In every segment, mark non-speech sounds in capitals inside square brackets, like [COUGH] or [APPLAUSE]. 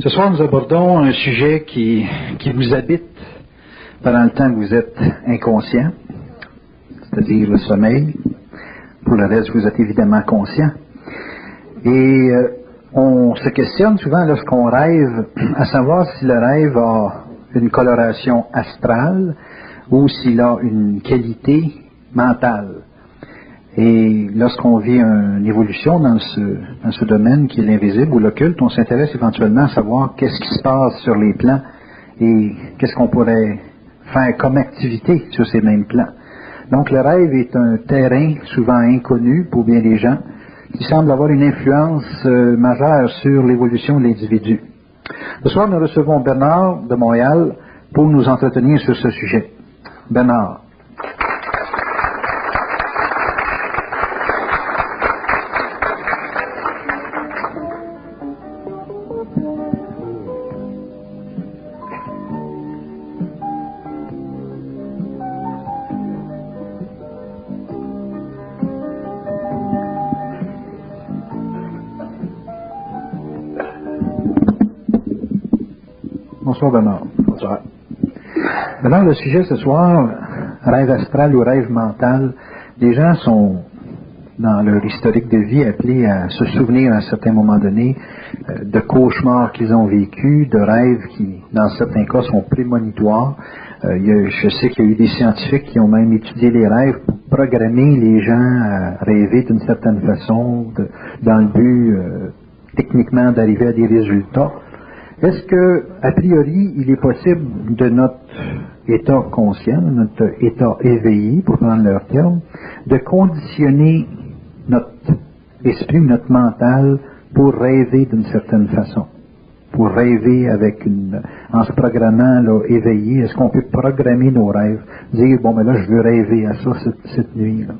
Ce soir, nous abordons un sujet qui, qui vous habite pendant le temps que vous êtes inconscient, c'est-à-dire le sommeil. Pour le reste, vous êtes évidemment conscient. Et euh, on se questionne souvent lorsqu'on rêve à savoir si le rêve a une coloration astrale ou s'il a une qualité mentale. Et lorsqu'on vit une évolution dans ce, dans ce domaine qui est l'invisible ou l'occulte, on s'intéresse éventuellement à savoir qu'est-ce qui se passe sur les plans et qu'est-ce qu'on pourrait faire comme activité sur ces mêmes plans. Donc le rêve est un terrain souvent inconnu pour bien des gens qui semble avoir une influence euh, majeure sur l'évolution de l'individu. Ce soir, nous recevons Bernard de Montréal pour nous entretenir sur ce sujet. Bernard. Bonsoir Bernard. Bonsoir. Bernard, le sujet ce soir, rêve astral ou rêve mental, les gens sont dans leur historique de vie appelés à se souvenir à un certain moment donné euh, de cauchemars qu'ils ont vécus, de rêves qui, dans certains cas, sont prémonitoires. Euh, je sais qu'il y a eu des scientifiques qui ont même étudié les rêves pour programmer les gens à rêver d'une certaine façon, de- dans le but euh, techniquement d'arriver à des résultats. Est-ce que, a priori, il est possible de notre état conscient, de notre état éveillé, pour prendre leur terme, de conditionner notre esprit, notre mental, pour rêver d'une certaine façon? Pour rêver avec une, en se programmant là, éveillé, est-ce qu'on peut programmer nos rêves? Dire, bon, mais là, je veux rêver à ça cette, cette nuit-là.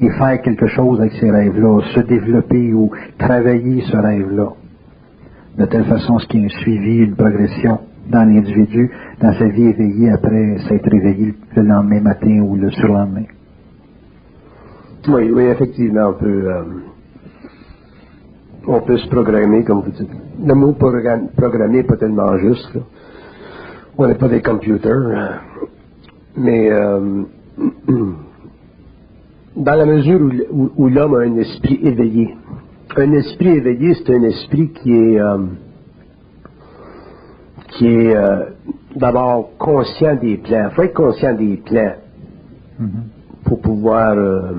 Et faire quelque chose avec ces rêves-là, se développer ou travailler ce rêve-là? De telle façon ce ait un suivi, une progression dans l'individu, dans sa vie éveillée après s'être réveillé le lendemain matin ou le surlendemain. Oui, oui, effectivement, on peut, euh, on peut se programmer, comme vous dites. Le mot progra- programmer n'est pas tellement juste. On n'est pas des computers. euh, Mais euh, [CLEARS THROAT] dans la mesure où l'homme a un esprit éveillé, un esprit éveillé, c'est un esprit qui est, euh, qui est euh, d'abord conscient des plans. Il faut être conscient des plans pour pouvoir euh,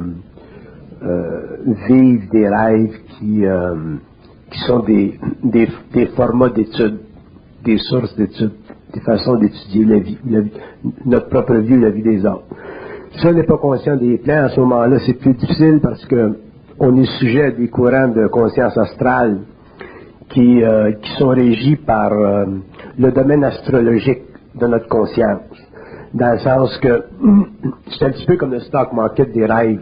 euh, vivre des rêves qui, euh, qui sont des, des, des formats d'études, des sources d'études, des façons d'étudier la vie, la vie- notre propre vie ou la vie des autres. Si on n'est pas conscient des plans, à ce moment-là, c'est plus difficile parce que on est sujet à des courants de conscience astrale qui, euh, qui sont régis par euh, le domaine astrologique de notre conscience. Dans le sens que [CLEARS THROAT] c'est un petit peu comme le stock market des rêves.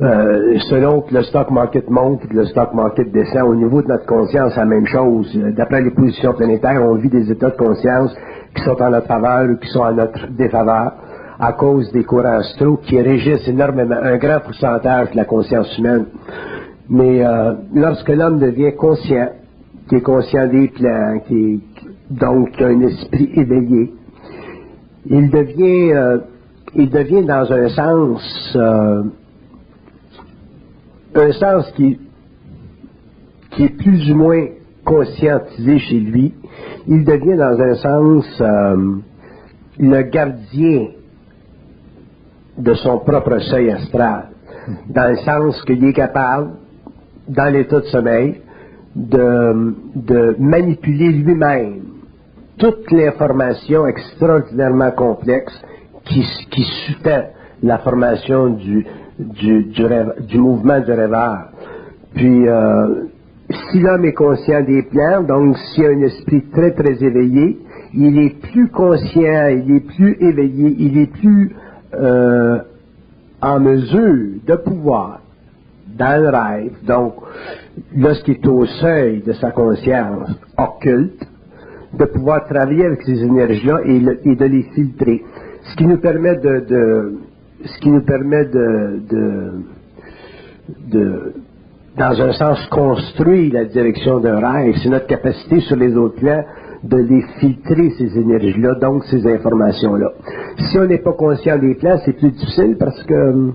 Euh, selon que le stock market monte que le stock market descend, au niveau de notre conscience, la même chose. D'après les positions planétaires, on vit des états de conscience qui sont en notre faveur ou qui sont en notre défaveur à cause des courants astraux qui régissent énormément, un grand pourcentage de la conscience humaine. Mais euh, lorsque l'homme devient conscient, qui est conscient des plans, qui est, donc un esprit éveillé, il devient, euh, il devient dans un sens, euh, un sens qui, qui est plus ou moins conscientisé chez lui. Il devient dans un sens le gardien de son propre seuil astral, dans le sens qu'il est capable, dans l'état de sommeil, de, manipuler lui-même toute l'information extraordinairement complexe qui, qui sous-tend la formation du, du, du mouvement du rêveur. Puis, euh, si l'homme est conscient des plans, donc s'il a un esprit très très éveillé, il est plus conscient, il est plus éveillé, il est plus euh, en mesure de pouvoir, dans le rêve, donc lorsqu'il est au seuil de sa conscience occulte, de pouvoir travailler avec ces énergies-là et, de les filtrer. Ce qui nous permet de, de- ce qui nous permet de, de, de, dans un sens, construit la direction d'un rêve. C'est notre capacité sur les autres plans de les filtrer, ces énergies-là, donc ces informations-là. Si on n'est pas conscient des plans, c'est plus difficile parce que hum,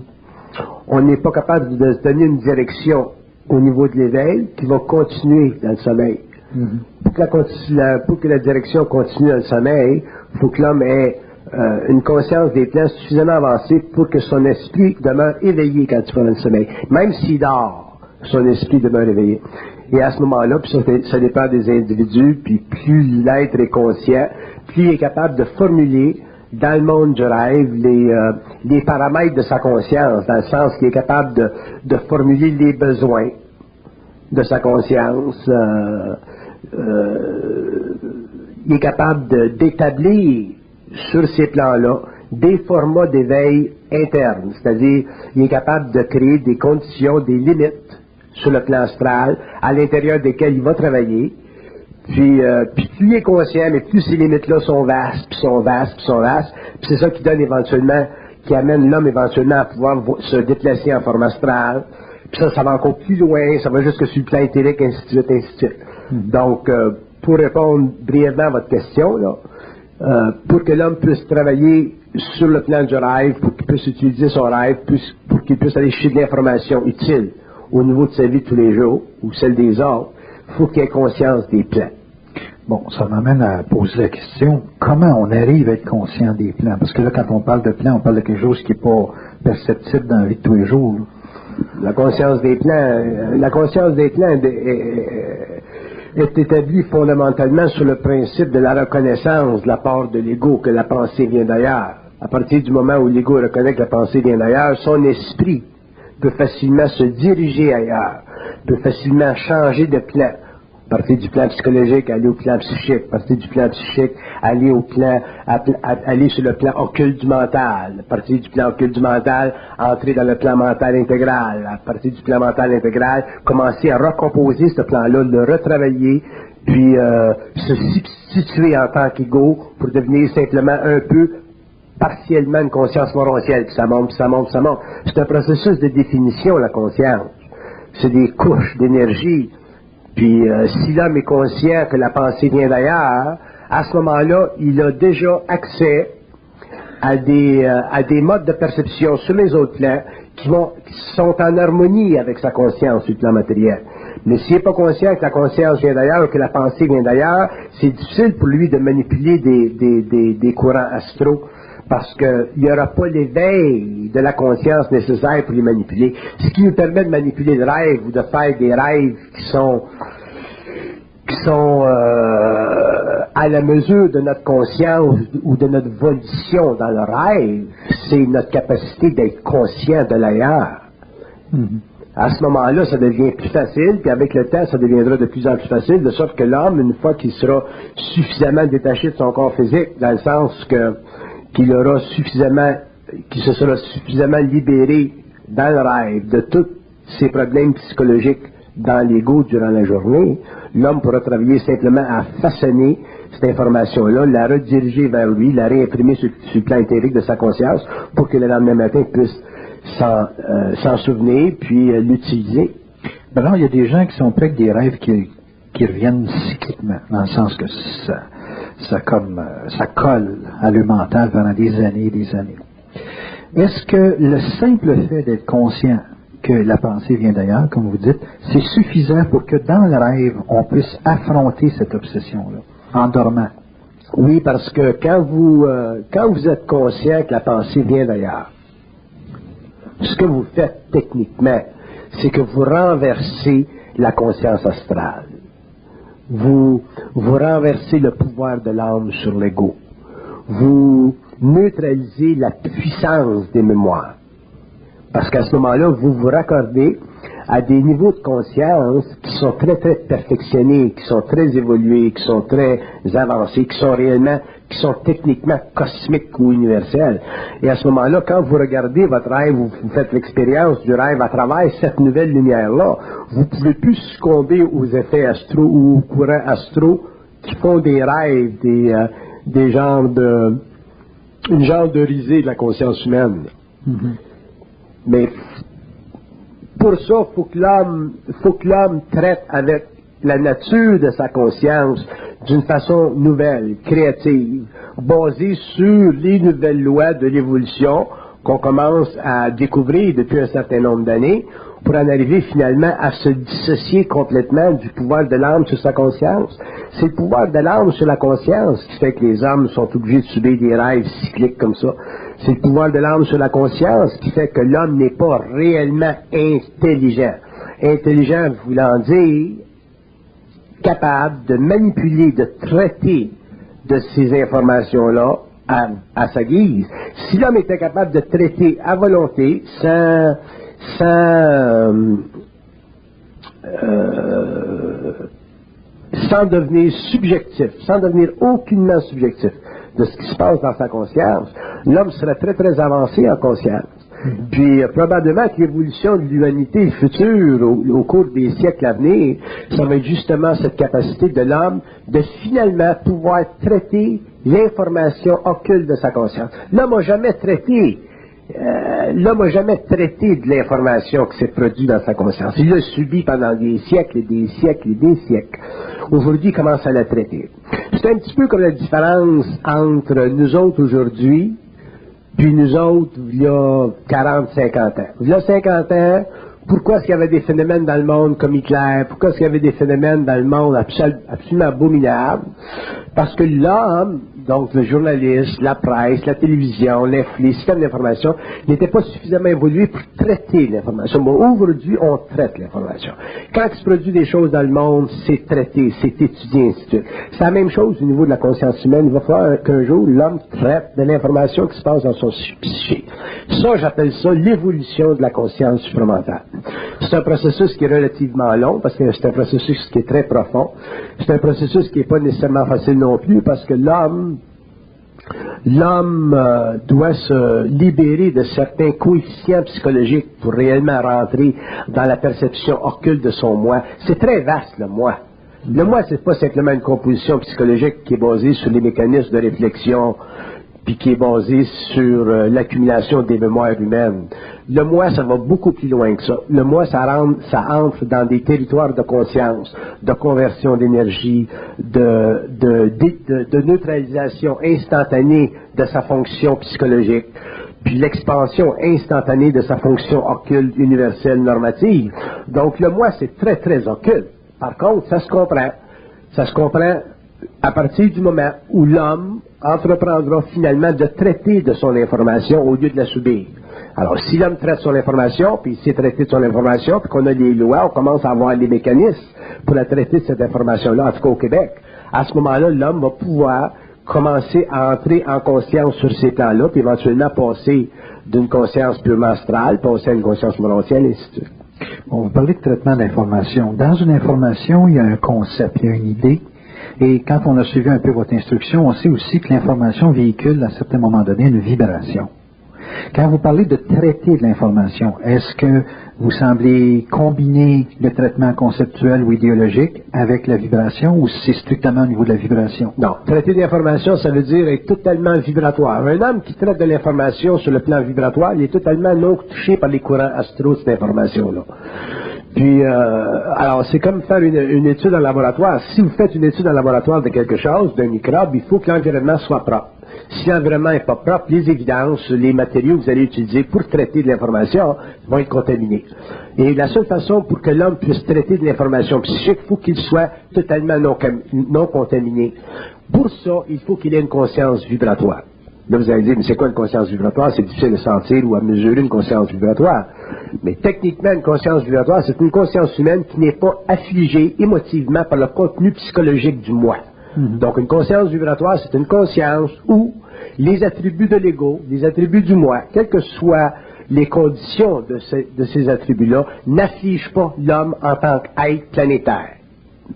on n'est pas capable de se donner une direction au niveau de l'éveil qui va continuer dans le sommeil. pour, que la, pour, que la, direction continue dans le sommeil, il faut que l'homme ait euh, une conscience des plans suffisamment avancée pour que son esprit demeure éveillé quand il va dans le sommeil. Même s'il dort, son esprit demeure éveillé. Et à ce moment-là, puis ça, dépend des individus, puis plus l'être est conscient, plus il est capable de formuler dans le monde du rêve les, euh, paramètres de sa conscience, dans le sens qu'il est capable de, formuler les besoins de sa conscience. Euh, euh, il est capable d'établir sur ces plans-là des formats d'éveil internes, c'est-à-dire il est capable de créer des conditions, des limites sur le plan astral, à l'intérieur desquels il va travailler. Puis, euh, puis plus il est conscient, mais plus ces limites-là sont vastes, puis sont vastes, puis sont vastes. Puis c'est ça qui donne éventuellement, qui amène l'homme éventuellement à pouvoir se déplacer en forme astrale. Puis ça, ça va encore plus loin, ça va jusque sur le plan éthérique, ainsi de suite, ainsi de suite. Hmm. Donc, euh, pour répondre brièvement à votre question, là, euh, pour que l'homme puisse travailler sur le plan du rêve, pour qu'il puisse utiliser son rêve, pour qu'il puisse aller chercher de l'information utile au niveau de sa vie de tous les jours, ou celle des autres, il faut qu'il ait conscience des plans. Bon, ça m'amène à poser la question, comment on arrive à être conscient des plans? Parce que là, quand on parle de plans, on parle de quelque chose qui n'est pas perceptible dans la vie de tous les jours. La conscience des plans, euh, la conscience des plans est, est, établie fondamentalement sur le principe de la reconnaissance de la part de l'ego que la pensée vient d'ailleurs. À partir du moment où l'ego reconnaît que la pensée vient d'ailleurs, son esprit peut facilement se diriger ailleurs, peut facilement changer de plan. Partir du plan psychologique, aller au plan psychique, partir du plan psychique, aller au plan, aller sur le plan occulte du mental, partir du plan occulte du mental, entrer dans le plan mental intégral, partir du plan mental intégral, commencer à recomposer ce plan-là, le retravailler, puis euh, se situer en tant qu'ego pour devenir simplement un peu partiellement une conscience morontielle, puis ça monte, puis ça monte, puis ça monte. C'est un processus de définition, la conscience. C'est des couches d'énergie. Puis euh, si l'homme est conscient que la pensée vient d'ailleurs, à ce moment-là, il a déjà accès à des, euh, à des modes de perception sur les autres plans qui, sont en harmonie avec sa conscience sur le plan matériel. Mais s'il n'est pas conscient que la conscience vient d'ailleurs ou que la pensée vient d'ailleurs, c'est difficile pour lui de manipuler des, des, des, des courants astraux parce qu'il n'y aura pas l'éveil de la conscience nécessaire pour les manipuler. Ce qui nous permet de manipuler le rêve ou de faire des rêves qui sont qui sont euh, à la mesure de notre conscience ou de notre volition dans le rêve, c'est notre capacité d'être conscient de l'ailleurs. Mm-hmm. À ce moment-là, ça devient plus facile, puis avec le temps, ça deviendra de plus en plus facile, de sorte que l'homme, une fois qu'il sera suffisamment détaché de son corps physique, dans le sens que qu'il aura suffisamment, qu'il se sera suffisamment libéré dans le rêve de tous ses problèmes psychologiques dans l'ego durant la journée, l'homme pourra travailler simplement à façonner cette information-là, la rediriger vers lui, la réimprimer sur, le plan intérieur de sa conscience pour que le lendemain matin puisse s'en euh, souvenir puis euh, l'utiliser. Alors, il y a des gens qui sont près des rêves qui, qui reviennent cycliquement, dans le sens que ça, ça, comme, euh, ça colle à le mental pendant des années et des années. Est-ce que le simple fait d'être conscient que la pensée vient d'ailleurs, comme vous dites, c'est suffisant pour que dans le rêve, on puisse affronter cette obsession-là, en dormant? Oui, parce que quand vous, euh, quand vous êtes conscient que la pensée vient d'ailleurs, ce que vous faites techniquement, c'est que vous renversez la conscience astrale vous, vous renversez le pouvoir de l'âme sur l'ego. Vous neutralisez la puissance des mémoires. Parce qu'à ce moment-là, vous vous raccordez à des niveaux de conscience qui sont très, très perfectionnés, qui sont très évolués, qui sont très avancés, qui sont réellement, qui sont techniquement cosmiques ou universels. Et à ce moment-là, quand vous regardez votre rêve, vous, faites l'expérience du rêve à travers cette nouvelle lumière-là, vous pouvez plus succomber aux effets astro ou aux courants astro qui font des rêves, des, euh, des genres de, une genre de risée de la conscience humaine. Mm-hmm. Mais Pour ça, il faut que l'homme, faut que l'homme traite avec la nature de sa conscience d'une façon nouvelle, créative, basée sur les nouvelles lois de l'évolution qu'on commence à découvrir depuis un certain nombre d'années, pour en arriver finalement à se dissocier complètement du pouvoir de l'âme sur sa conscience. C'est le pouvoir de l'âme sur la conscience qui fait que les hommes sont obligés de subir des rêves cycliques comme ça. C'est le pouvoir de l'âme sur la conscience qui fait que l'homme n'est pas réellement intelligent. Intelligent voulant dire capable de manipuler, de traiter de ces informations-là à, sa guise. Si l'homme était capable de traiter à volonté, sans, sans, euh, sans devenir subjectif, sans devenir aucunement subjectif de ce qui se passe dans sa conscience, l'homme serait très très avancé en conscience. Mm-hmm. Puis euh, probablement que l'évolution de l'humanité future au, cours des siècles à venir, ça va être justement cette capacité de l'homme de finalement pouvoir traiter l'information occulte de sa conscience. L'homme n'a jamais traité euh, l'homme n'a jamais traité de l'information qui s'est produite dans sa conscience. Il l'a subi pendant des siècles et des siècles et des siècles. Aujourd'hui, il commence à la traiter. C'est un petit peu comme la différence entre nous autres aujourd'hui puis nous autres, il y a 40, 50 ans. Il y a 50 ans, pourquoi est-ce qu'il y avait des phénomènes dans le monde comme Hitler? Pourquoi est-ce qu'il y avait des phénomènes dans le monde absolument abominables? Parce que l'homme, donc le journaliste, la presse, la télévision, les, systèmes d'information, n'étaient pas suffisamment évolués pour traiter l'information. Bon, aujourd'hui, on traite l'information. Quand il se produit des choses dans le monde, c'est traité, c'est étudié, ainsi de suite. C'est la même chose au niveau de la conscience humaine. Il va falloir qu'un jour, l'homme traite de l'information qui se passe dans son psyché. Ça, j'appelle ça l'évolution de la conscience supramentale. C'est un processus qui est relativement long parce que c'est un processus qui est très profond. C'est un processus qui n'est pas nécessairement facile non plus parce que l'homme l'homme euh, doit se libérer de certains coefficients psychologiques pour réellement rentrer dans la perception occulte de son moi. C'est très vaste, le moi. Le moi, c'est pas simplement une composition psychologique qui est basée sur les mécanismes de réflexion, puis qui est basé sur euh, l'accumulation des mémoires humaines. Le moi, ça va beaucoup plus loin que ça. Le moi, ça, entre dans des territoires de conscience, de conversion d'énergie, de, neutralisation instantanée de sa fonction psychologique, puis l'expansion instantanée de sa fonction occulte, universelle, normative. Donc le moi, c'est très, très occulte. Par contre, ça se comprend. Ça se comprend à partir du moment où l'homme entreprendra finalement de traiter de son information au lieu de la subir. Alors, si l'homme traite son information, puis il sait traiter de son information, puis qu'on a des lois, on commence à avoir les mécanismes pour la traiter de cette information-là, en tout cas au Québec, à ce moment-là, l'homme va pouvoir commencer à entrer en conscience sur ces plans-là, puis éventuellement passer d'une conscience purement astrale, passer à une conscience morontienne, et ainsi de suite. On va parler de traitement d'information. Dans une information, il y a un concept, il y a une idée, et quand on a suivi un peu votre instruction, on sait aussi que l'information véhicule à certains moments donnés une vibration. Quand vous parlez de traiter de l'information, est-ce que vous semblez combiner le traitement conceptuel ou idéologique avec la vibration ou c'est strictement au niveau de la vibration? Non. Traiter l'information, ça veut dire être totalement vibratoire. Un homme qui traite de l'information sur le plan vibratoire, il est totalement non touché par les courants astro de cette information-là. Puis, euh, alors, c'est comme faire une, étude en laboratoire. Si vous faites une étude en laboratoire de quelque chose, d'un microbe, il faut que l'environnement soit propre. Si l'environnement n'est pas propre, les évidences, les matériaux que vous allez utiliser pour traiter de l'information vont être contaminés. Et la seule façon pour que l'homme puisse traiter de l'information psychique, il faut qu'il soit totalement non, non contaminé. Pour ça, il faut qu'il ait une conscience vibratoire. Là, vous allez dire, mais c'est quoi une conscience vibratoire? C'est difficile de sentir ou à mesurer une conscience vibratoire. Mais techniquement, une conscience vibratoire, c'est une conscience humaine qui n'est pas affligée émotivement par le contenu psychologique du moi. Mhm. Donc, une conscience vibratoire, c'est une conscience où les attributs de l'ego, les attributs du moi, quelles que soient les conditions de ces, de ces attributs-là, n'affligent pas l'homme en tant qu'être planétaire,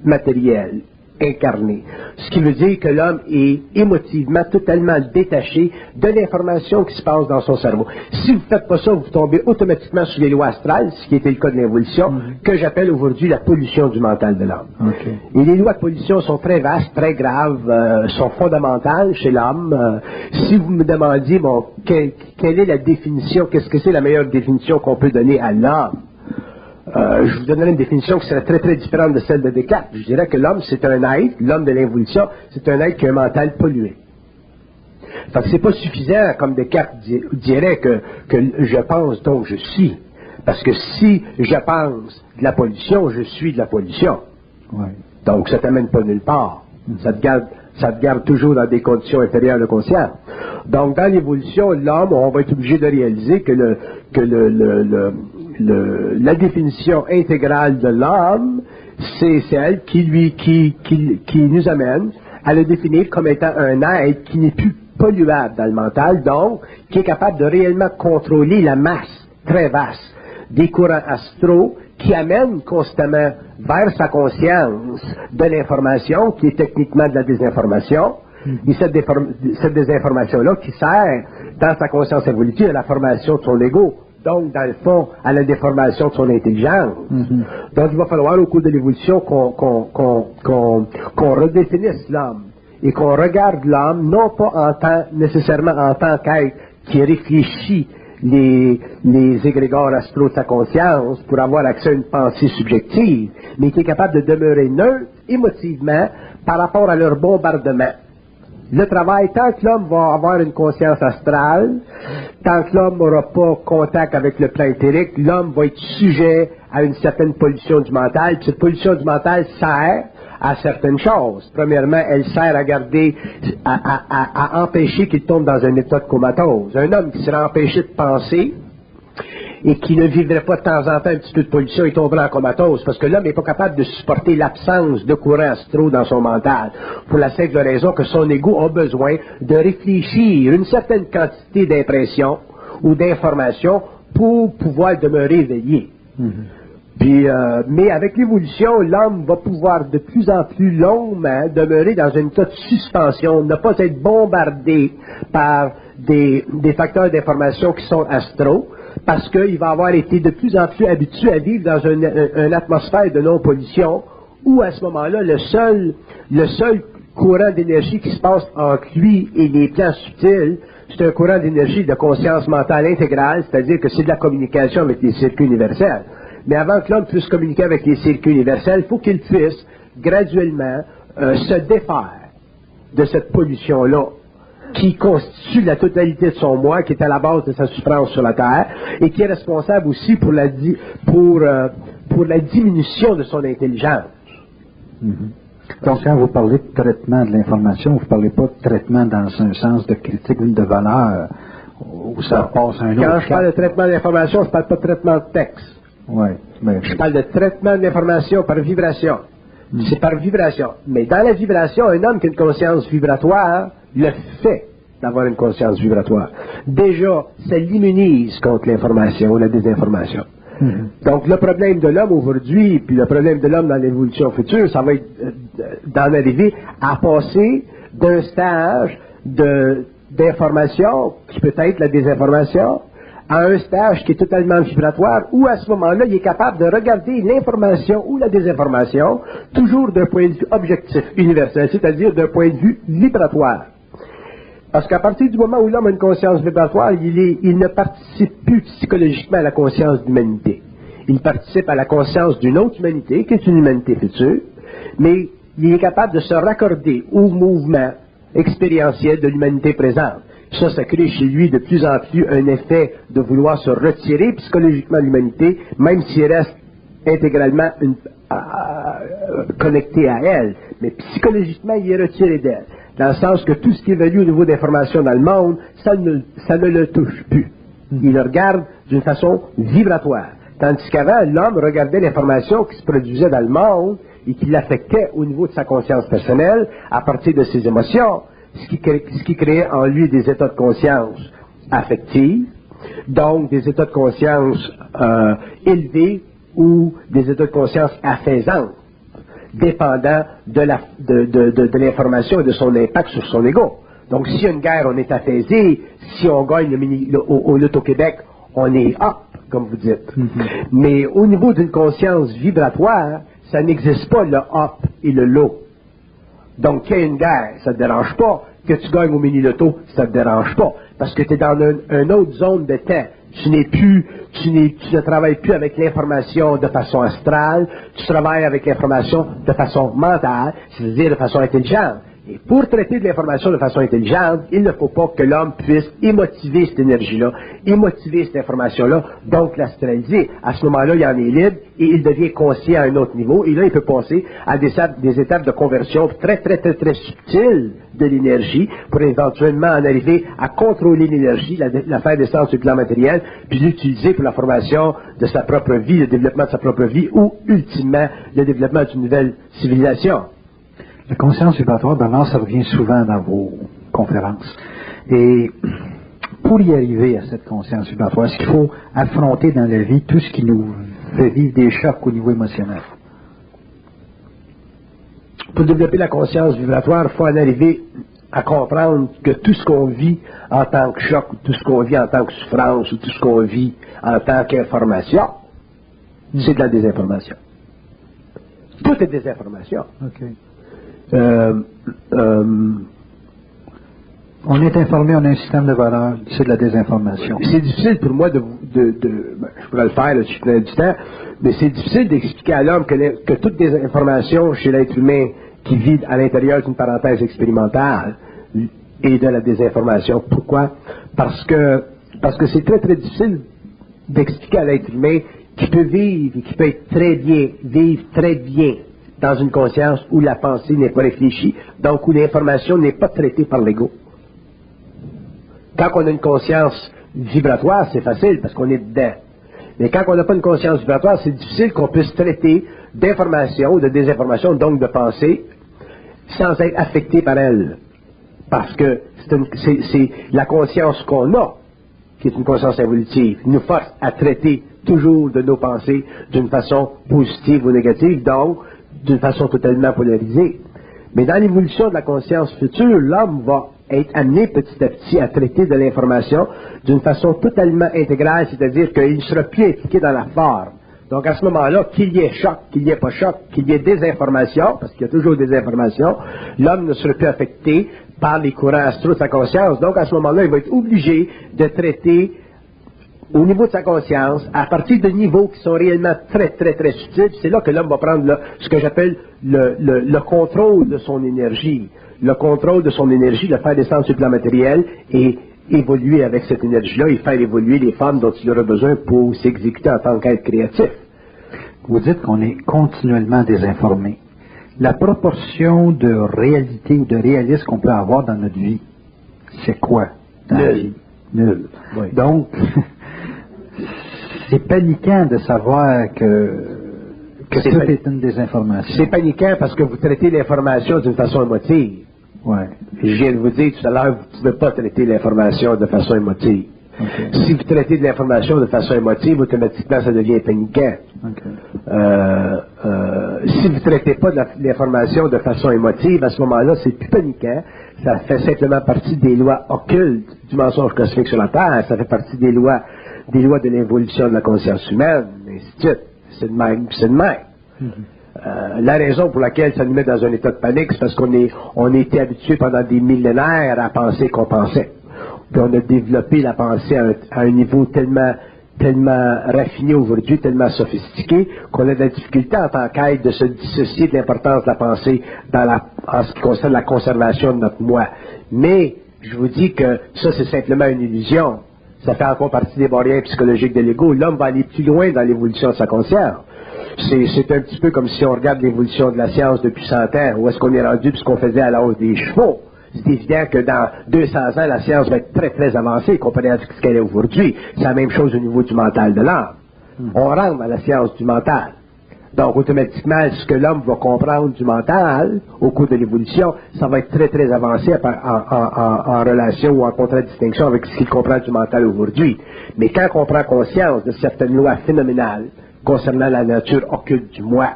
matériel, incarné. Ce qui veut dire que l'homme est émotivement totalement détaché de l'information qui se passe dans son cerveau. Si vous ne faites pas ça, vous tombez automatiquement sur les lois astrales, ce qui était le cas de l'évolution, mm-hmm. que j'appelle aujourd'hui la pollution du mental de l'homme. Et les lois de pollution sont très vastes, très graves, euh, sont fondamentales chez l'homme. Euh, si vous me demandiez, bon, quelle est la définition, qu'est-ce que c'est la meilleure définition qu'on peut donner à l'homme? Euh, je vous donnerai une définition qui serait très très différente de celle de Descartes. Je dirais que l'homme, c'est un être, l'homme de l'évolution, c'est un être qui a un mental pollué. Fait que c'est pas suffisant, comme Descartes dirait, que, que je pense donc je suis. Parce que si je pense de la pollution, je suis de la pollution. Donc ça t'amène pas nulle part. Ça te garde ça te garde toujours dans des conditions inférieures de conscience. Donc, dans l'évolution, l'homme, on va être obligé de réaliser que, le, que le, le, la définition intégrale de l'homme, c'est celle qui, lui, qui, qui, qui nous amène à le définir comme étant un être qui n'est plus polluable dans le mental, donc qui est capable de réellement contrôler la masse très vaste des courants astraux qui amènent constamment vers sa conscience de l'information, qui est techniquement de la désinformation, mm-hmm. et cette, cette désinformation-là qui sert dans sa conscience évolutive à la formation de son ego, donc dans le fond à la déformation de son intelligence. Mm-hmm. Donc il va falloir au cours de l'évolution qu'on redéfinisse l'homme et qu'on regarde l'homme non pas en tant, nécessairement en tant qu'être qui réfléchit les, les égrégores astro de sa conscience pour avoir accès à une pensée subjective, mais qui est capable de demeurer neutre émotivement par rapport à leur bombardement. Le travail, tant que l'homme va avoir une conscience astrale, tant que l'homme n'aura pas contact avec le plan éthérique, l'homme va être sujet à une certaine pollution du mental. cette pollution du mental sert à certaines choses. Premièrement, elle sert à garder, à, empêcher qu'il tombe dans un état de comatose. Un homme qui serait empêché de penser, et qui ne vivrait pas de temps en temps un petit peu de pollution, il tomberait en comatose, parce que l'homme n'est pas capable de supporter l'absence de courant astro dans son mental, pour la simple raison que son ego a besoin de réfléchir une certaine quantité d'impressions ou d'informations pour pouvoir demeurer éveillé. Mm-hmm. Euh, mais avec l'évolution, l'homme va pouvoir de plus en plus longuement demeurer dans une état de suspension, ne pas être bombardé par des, facteurs d'information qui sont astro, parce qu'il va avoir été de plus en plus habitué à vivre dans une, atmosphère de non-pollution, où à ce moment-là, le seul, courant d'énergie qui se passe entre lui et les plans subtils, c'est un courant d'énergie de conscience mentale intégrale, c'est-à-dire que c'est de la communication avec les circuits universels. Mais avant que l'homme puisse communiquer avec les circuits universels, il faut qu'il puisse graduellement euh, se défaire de cette pollution-là qui constitue la totalité de son moi, qui est à la base de sa souffrance sur la Terre, et qui est responsable aussi pour la, pour, euh, pour la diminution de son intelligence. Mm-hmm. Donc, quand vous parlez de traitement de l'information, vous ne parlez pas de traitement dans un sens de critique ou de valeur, où ça passe un autre Quand je parle de traitement de l'information, je ne parle pas de traitement de texte. Ouais, Je parle de traitement d'information par vibration. Hmm. C'est par vibration. Mais dans la vibration, un homme qui a une conscience vibratoire, le fait d'avoir une conscience vibratoire. Déjà, ça l'immunise contre l'information ou la désinformation. Hmm. Donc, le problème de l'homme aujourd'hui, puis le problème de l'homme dans l'évolution future, ça va être euh, d'en arriver à passer d'un stage d'information, qui peut être la désinformation, à un stage qui est totalement vibratoire, où à ce moment-là, il est capable de regarder l'information ou la désinformation, toujours d'un point de vue objectif, universel, c'est-à-dire d'un point de vue vibratoire. Parce qu'à partir du moment où l'homme a une conscience vibratoire, il, il ne participe plus psychologiquement à la conscience d'humanité. Il participe à la conscience d'une autre humanité, qui est une humanité future, mais il est capable de se raccorder au mouvement expérientiel de l'humanité présente. Ça, ça crée chez lui de plus en plus un effet de vouloir se retirer psychologiquement de l'humanité, même s'il reste intégralement connecté à elle. Mais psychologiquement, il est retiré d'elle. Dans le sens que tout ce qui évalue au niveau d'information dans le monde, ça ne, ça ne le touche plus. Il le regarde d'une façon vibratoire. Tandis qu'avant, l'homme regardait l'information qui se produisait dans le monde et qui l'affectait au niveau de sa conscience personnelle à partir de ses émotions ce qui, ce créait en lui des états de conscience affectifs, donc des états de conscience euh, élevés ou des états de conscience affaisants, dépendant de l'information et de son impact sur son ego. Donc, a une guerre, on est affaisé. Si on gagne le, au, québec on est up, comme vous dites. Mm-hmm. Mais au niveau d'une conscience vibratoire, ça n'existe pas le up et le low. Donc, qu'il y ait une guerre, ça ne dérange pas que tu gagnes au mini-loto, ça ne te dérange pas. Parce que tu es dans une autre zone de temps. Tu n'es plus, tu ne travailles plus avec l'information de façon astrale, tu travailles avec l'information de façon mentale, c'est-à-dire de façon intelligente. Et pour traiter de l'information de façon intelligente, il ne faut pas que l'homme puisse émotiver cette énergie-là, émotiver cette information-là, donc l'astraliser. À ce moment-là, il en est libre et il devient conscient à un autre niveau. Et là, il peut passer à des, étapes de conversion très, très, très, très subtiles de l'énergie pour éventuellement en arriver à contrôler l'énergie, la, la, faire descendre sur le plan matériel, puis l'utiliser pour la formation de sa propre vie, le développement de sa propre vie ou, ultimement, le développement d'une nouvelle civilisation. La conscience vibratoire, d'abord, ça revient souvent dans vos conférences. Et pour y arriver à cette conscience vibratoire, est-ce qu'il faut affronter dans la vie tout ce qui nous fait vivre des chocs au niveau émotionnel? Pour développer la conscience vibratoire, il faut en arriver à comprendre que tout ce qu'on vit en tant que choc, tout ce qu'on vit en tant que souffrance, ou tout ce qu'on vit en tant qu'information, c'est de la désinformation. Tout est désinformation. Okay. Euh, euh, on est informé, on a un système de valeurs, c'est de la désinformation. C'est difficile pour moi de, ben, je pourrais le faire là, si je du temps, mais c'est difficile d'expliquer à l'homme que, les informations chez l'être humain qui vit à l'intérieur d'une parenthèse expérimentale est de la désinformation. Pourquoi? Parce que parce que c'est très très difficile d'expliquer à l'être humain qui peut vivre et qui peut être très bien, vivre très bien dans une conscience où la pensée n'est pas réfléchie, donc où l'information n'est pas traitée par l'ego. Quand on a une conscience vibratoire, c'est facile parce qu'on est dedans. Mais quand on n'a pas une conscience vibratoire, c'est difficile qu'on puisse traiter d'information ou de désinformation, donc de pensée, sans être affecté par elle. Parce que c'est la conscience qu'on a, qui est une conscience évolutive, nous force à traiter toujours de nos pensées d'une façon positive ou négative, donc d'une façon totalement polarisée. Mais dans l'évolution de la conscience future, l'homme va être amené petit à petit à traiter de l'information d'une façon totalement intégrale, c'est-à-dire qu'il ne sera plus impliqué dans la forme. Donc à ce moment-là, qu'il y ait choc, qu'il n'y ait pas choc, qu'il y ait des informations, parce qu'il y a toujours des informations, l'homme ne sera plus affecté par les courants astro de sa conscience. Donc à ce moment-là, il va être obligé de traiter au niveau de sa conscience, à partir de niveaux qui sont réellement très, très, très subtils, c'est là que l'homme va prendre ce que j'appelle le, le, contrôle de son énergie. Le contrôle de son énergie, le faire descendre sur le plan matériel et évoluer avec cette énergie-là et faire évoluer les femmes dont il aura besoin pour s'exécuter en tant qu'être créatif. Vous dites qu'on est continuellement désinformé. La proportion de réalité ou de réalisme qu'on peut avoir dans notre vie, c'est quoi dans Nul. la vie? Nul. Donc, [LAUGHS] c'est paniquant de savoir que, que C'est tout est une désinformation. C'est paniquant parce que vous traitez l'information d'une façon émotive. Ouais. Je viens de vous dire tout à l'heure, vous ne pouvez pas traiter l'information de façon émotive. Si vous traitez de l'information de façon émotive, automatiquement, ça devient paniquant. OK. Euh, euh, si vous ne traitez pas de l'information de façon émotive, à ce moment-là, c'est plus paniquant. Ça fait simplement partie des lois occultes du mensonge cosmique sur la Terre. Ça fait partie des lois, des lois de l'évolution de la conscience humaine, et ainsi de suite. C'est de même, c'est de même. Euh, la raison pour laquelle ça nous met dans un état de panique, c'est parce qu'on est, on a été habitué pendant des millénaires à penser qu'on pensait. Puis on a développé la pensée à un, à un niveau tellement, tellement raffiné aujourd'hui, tellement sophistiqué, qu'on a de la difficulté en tant qu'être de se dissocier de l'importance de la pensée dans la, en ce qui concerne la conservation de notre moi. Mais, je vous dis que ça, c'est simplement une illusion. Ça fait encore partie des barrières psychologiques de l'ego. L'homme va aller plus loin dans l'évolution de sa conscience. C'est, c'est un petit peu comme si on regarde l'évolution de la science depuis 100 ans. Où est-ce qu'on est rendu puisqu'on faisait à la hausse des chevaux? C'est évident que dans 200 ans, la science va être très, très avancée comparée à ce qu'elle est aujourd'hui. C'est la même chose au niveau du mental de l'âme. On rentre dans la science du mental. Donc, automatiquement, ce que l'homme va comprendre du mental au cours de l'évolution, ça va être très, très avancé en, relation ou en contradistinction avec ce qu'il comprend du mental aujourd'hui. Mais quand on prend conscience de certaines lois phénoménales concernant la nature occulte du moi,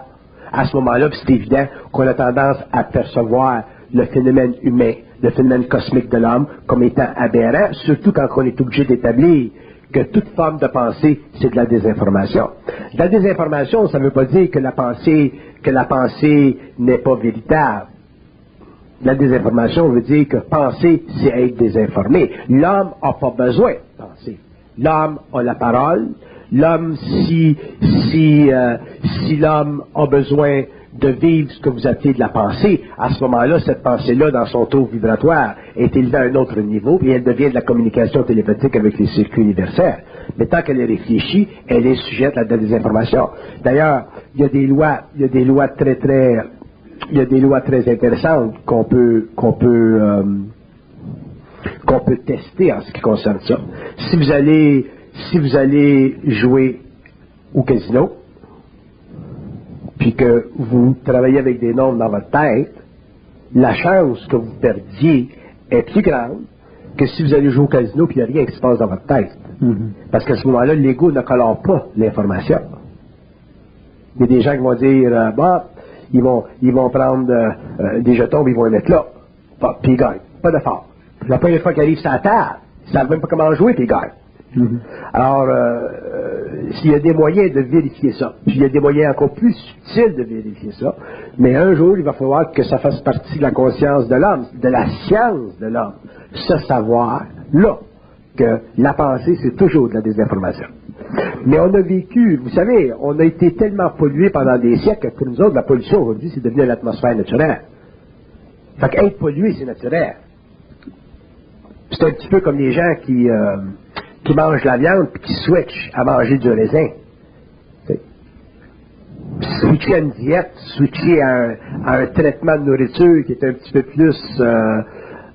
à ce moment-là, c'est évident qu'on a tendance à percevoir le phénomène humain, le phénomène cosmique de l'homme comme étant aberrant, surtout quand on est obligé d'établir que toute forme de pensée, c'est de la désinformation. La désinformation, ça ne veut pas dire que la pensée, que la pensée n'est pas véritable. La désinformation veut dire que penser, c'est être désinformé. L'homme n'a pas besoin de penser. L'homme a la parole. L'homme, si, si, euh, si l'homme a besoin de vivre ce que vous appelez de la pensée, à ce moment-là, cette pensée-là, dans son taux vibratoire, est élevée à un autre niveau, et elle devient de la communication télépathique avec les circuits universels. Mais tant qu'elle est réfléchie, elle est sujette à la désinformation. D'ailleurs, il y a des lois, il y a des lois très, très, il y a des lois très intéressantes qu'on peut, qu'on peut, euh, qu'on peut tester en ce qui concerne ça. Si vous allez, si vous allez jouer au casino, puis que vous travaillez avec des nombres dans votre tête, la chance que vous perdiez est plus grande que si vous allez jouer au casino puis il n'y a rien qui se passe dans votre tête. Parce qu'à ce moment-là, l'ego ne colore pas l'information. Il y a des gens qui vont dire, euh, bah, ils vont, ils vont prendre euh, euh, des jetons puis ils vont les mettre là. Bah, puis ils gagnent. Pas d'effort. La première fois qu'ils arrivent sur la table, ils ne savent même pas comment jouer puis ils gagnent. Alors, euh, euh, s'il y a des moyens de vérifier ça, puis il y a des moyens encore plus subtils de vérifier ça, mais un jour, il va falloir que ça fasse partie de la conscience de l'homme, de la science de l'homme, ce savoir-là, que la pensée, c'est toujours de la désinformation. Mais on a vécu, vous savez, on a été tellement pollué pendant des siècles que pour nous autres, la pollution aujourd'hui, c'est devenu l'atmosphère naturelle. Fait qu'être pollué, c'est naturel. C'est un petit peu comme les gens qui, euh, qui mangent la viande puis qui switchent à manger du raisin. Switcher à une diète, switcher à un, un traitement de nourriture qui est un petit peu plus, euh,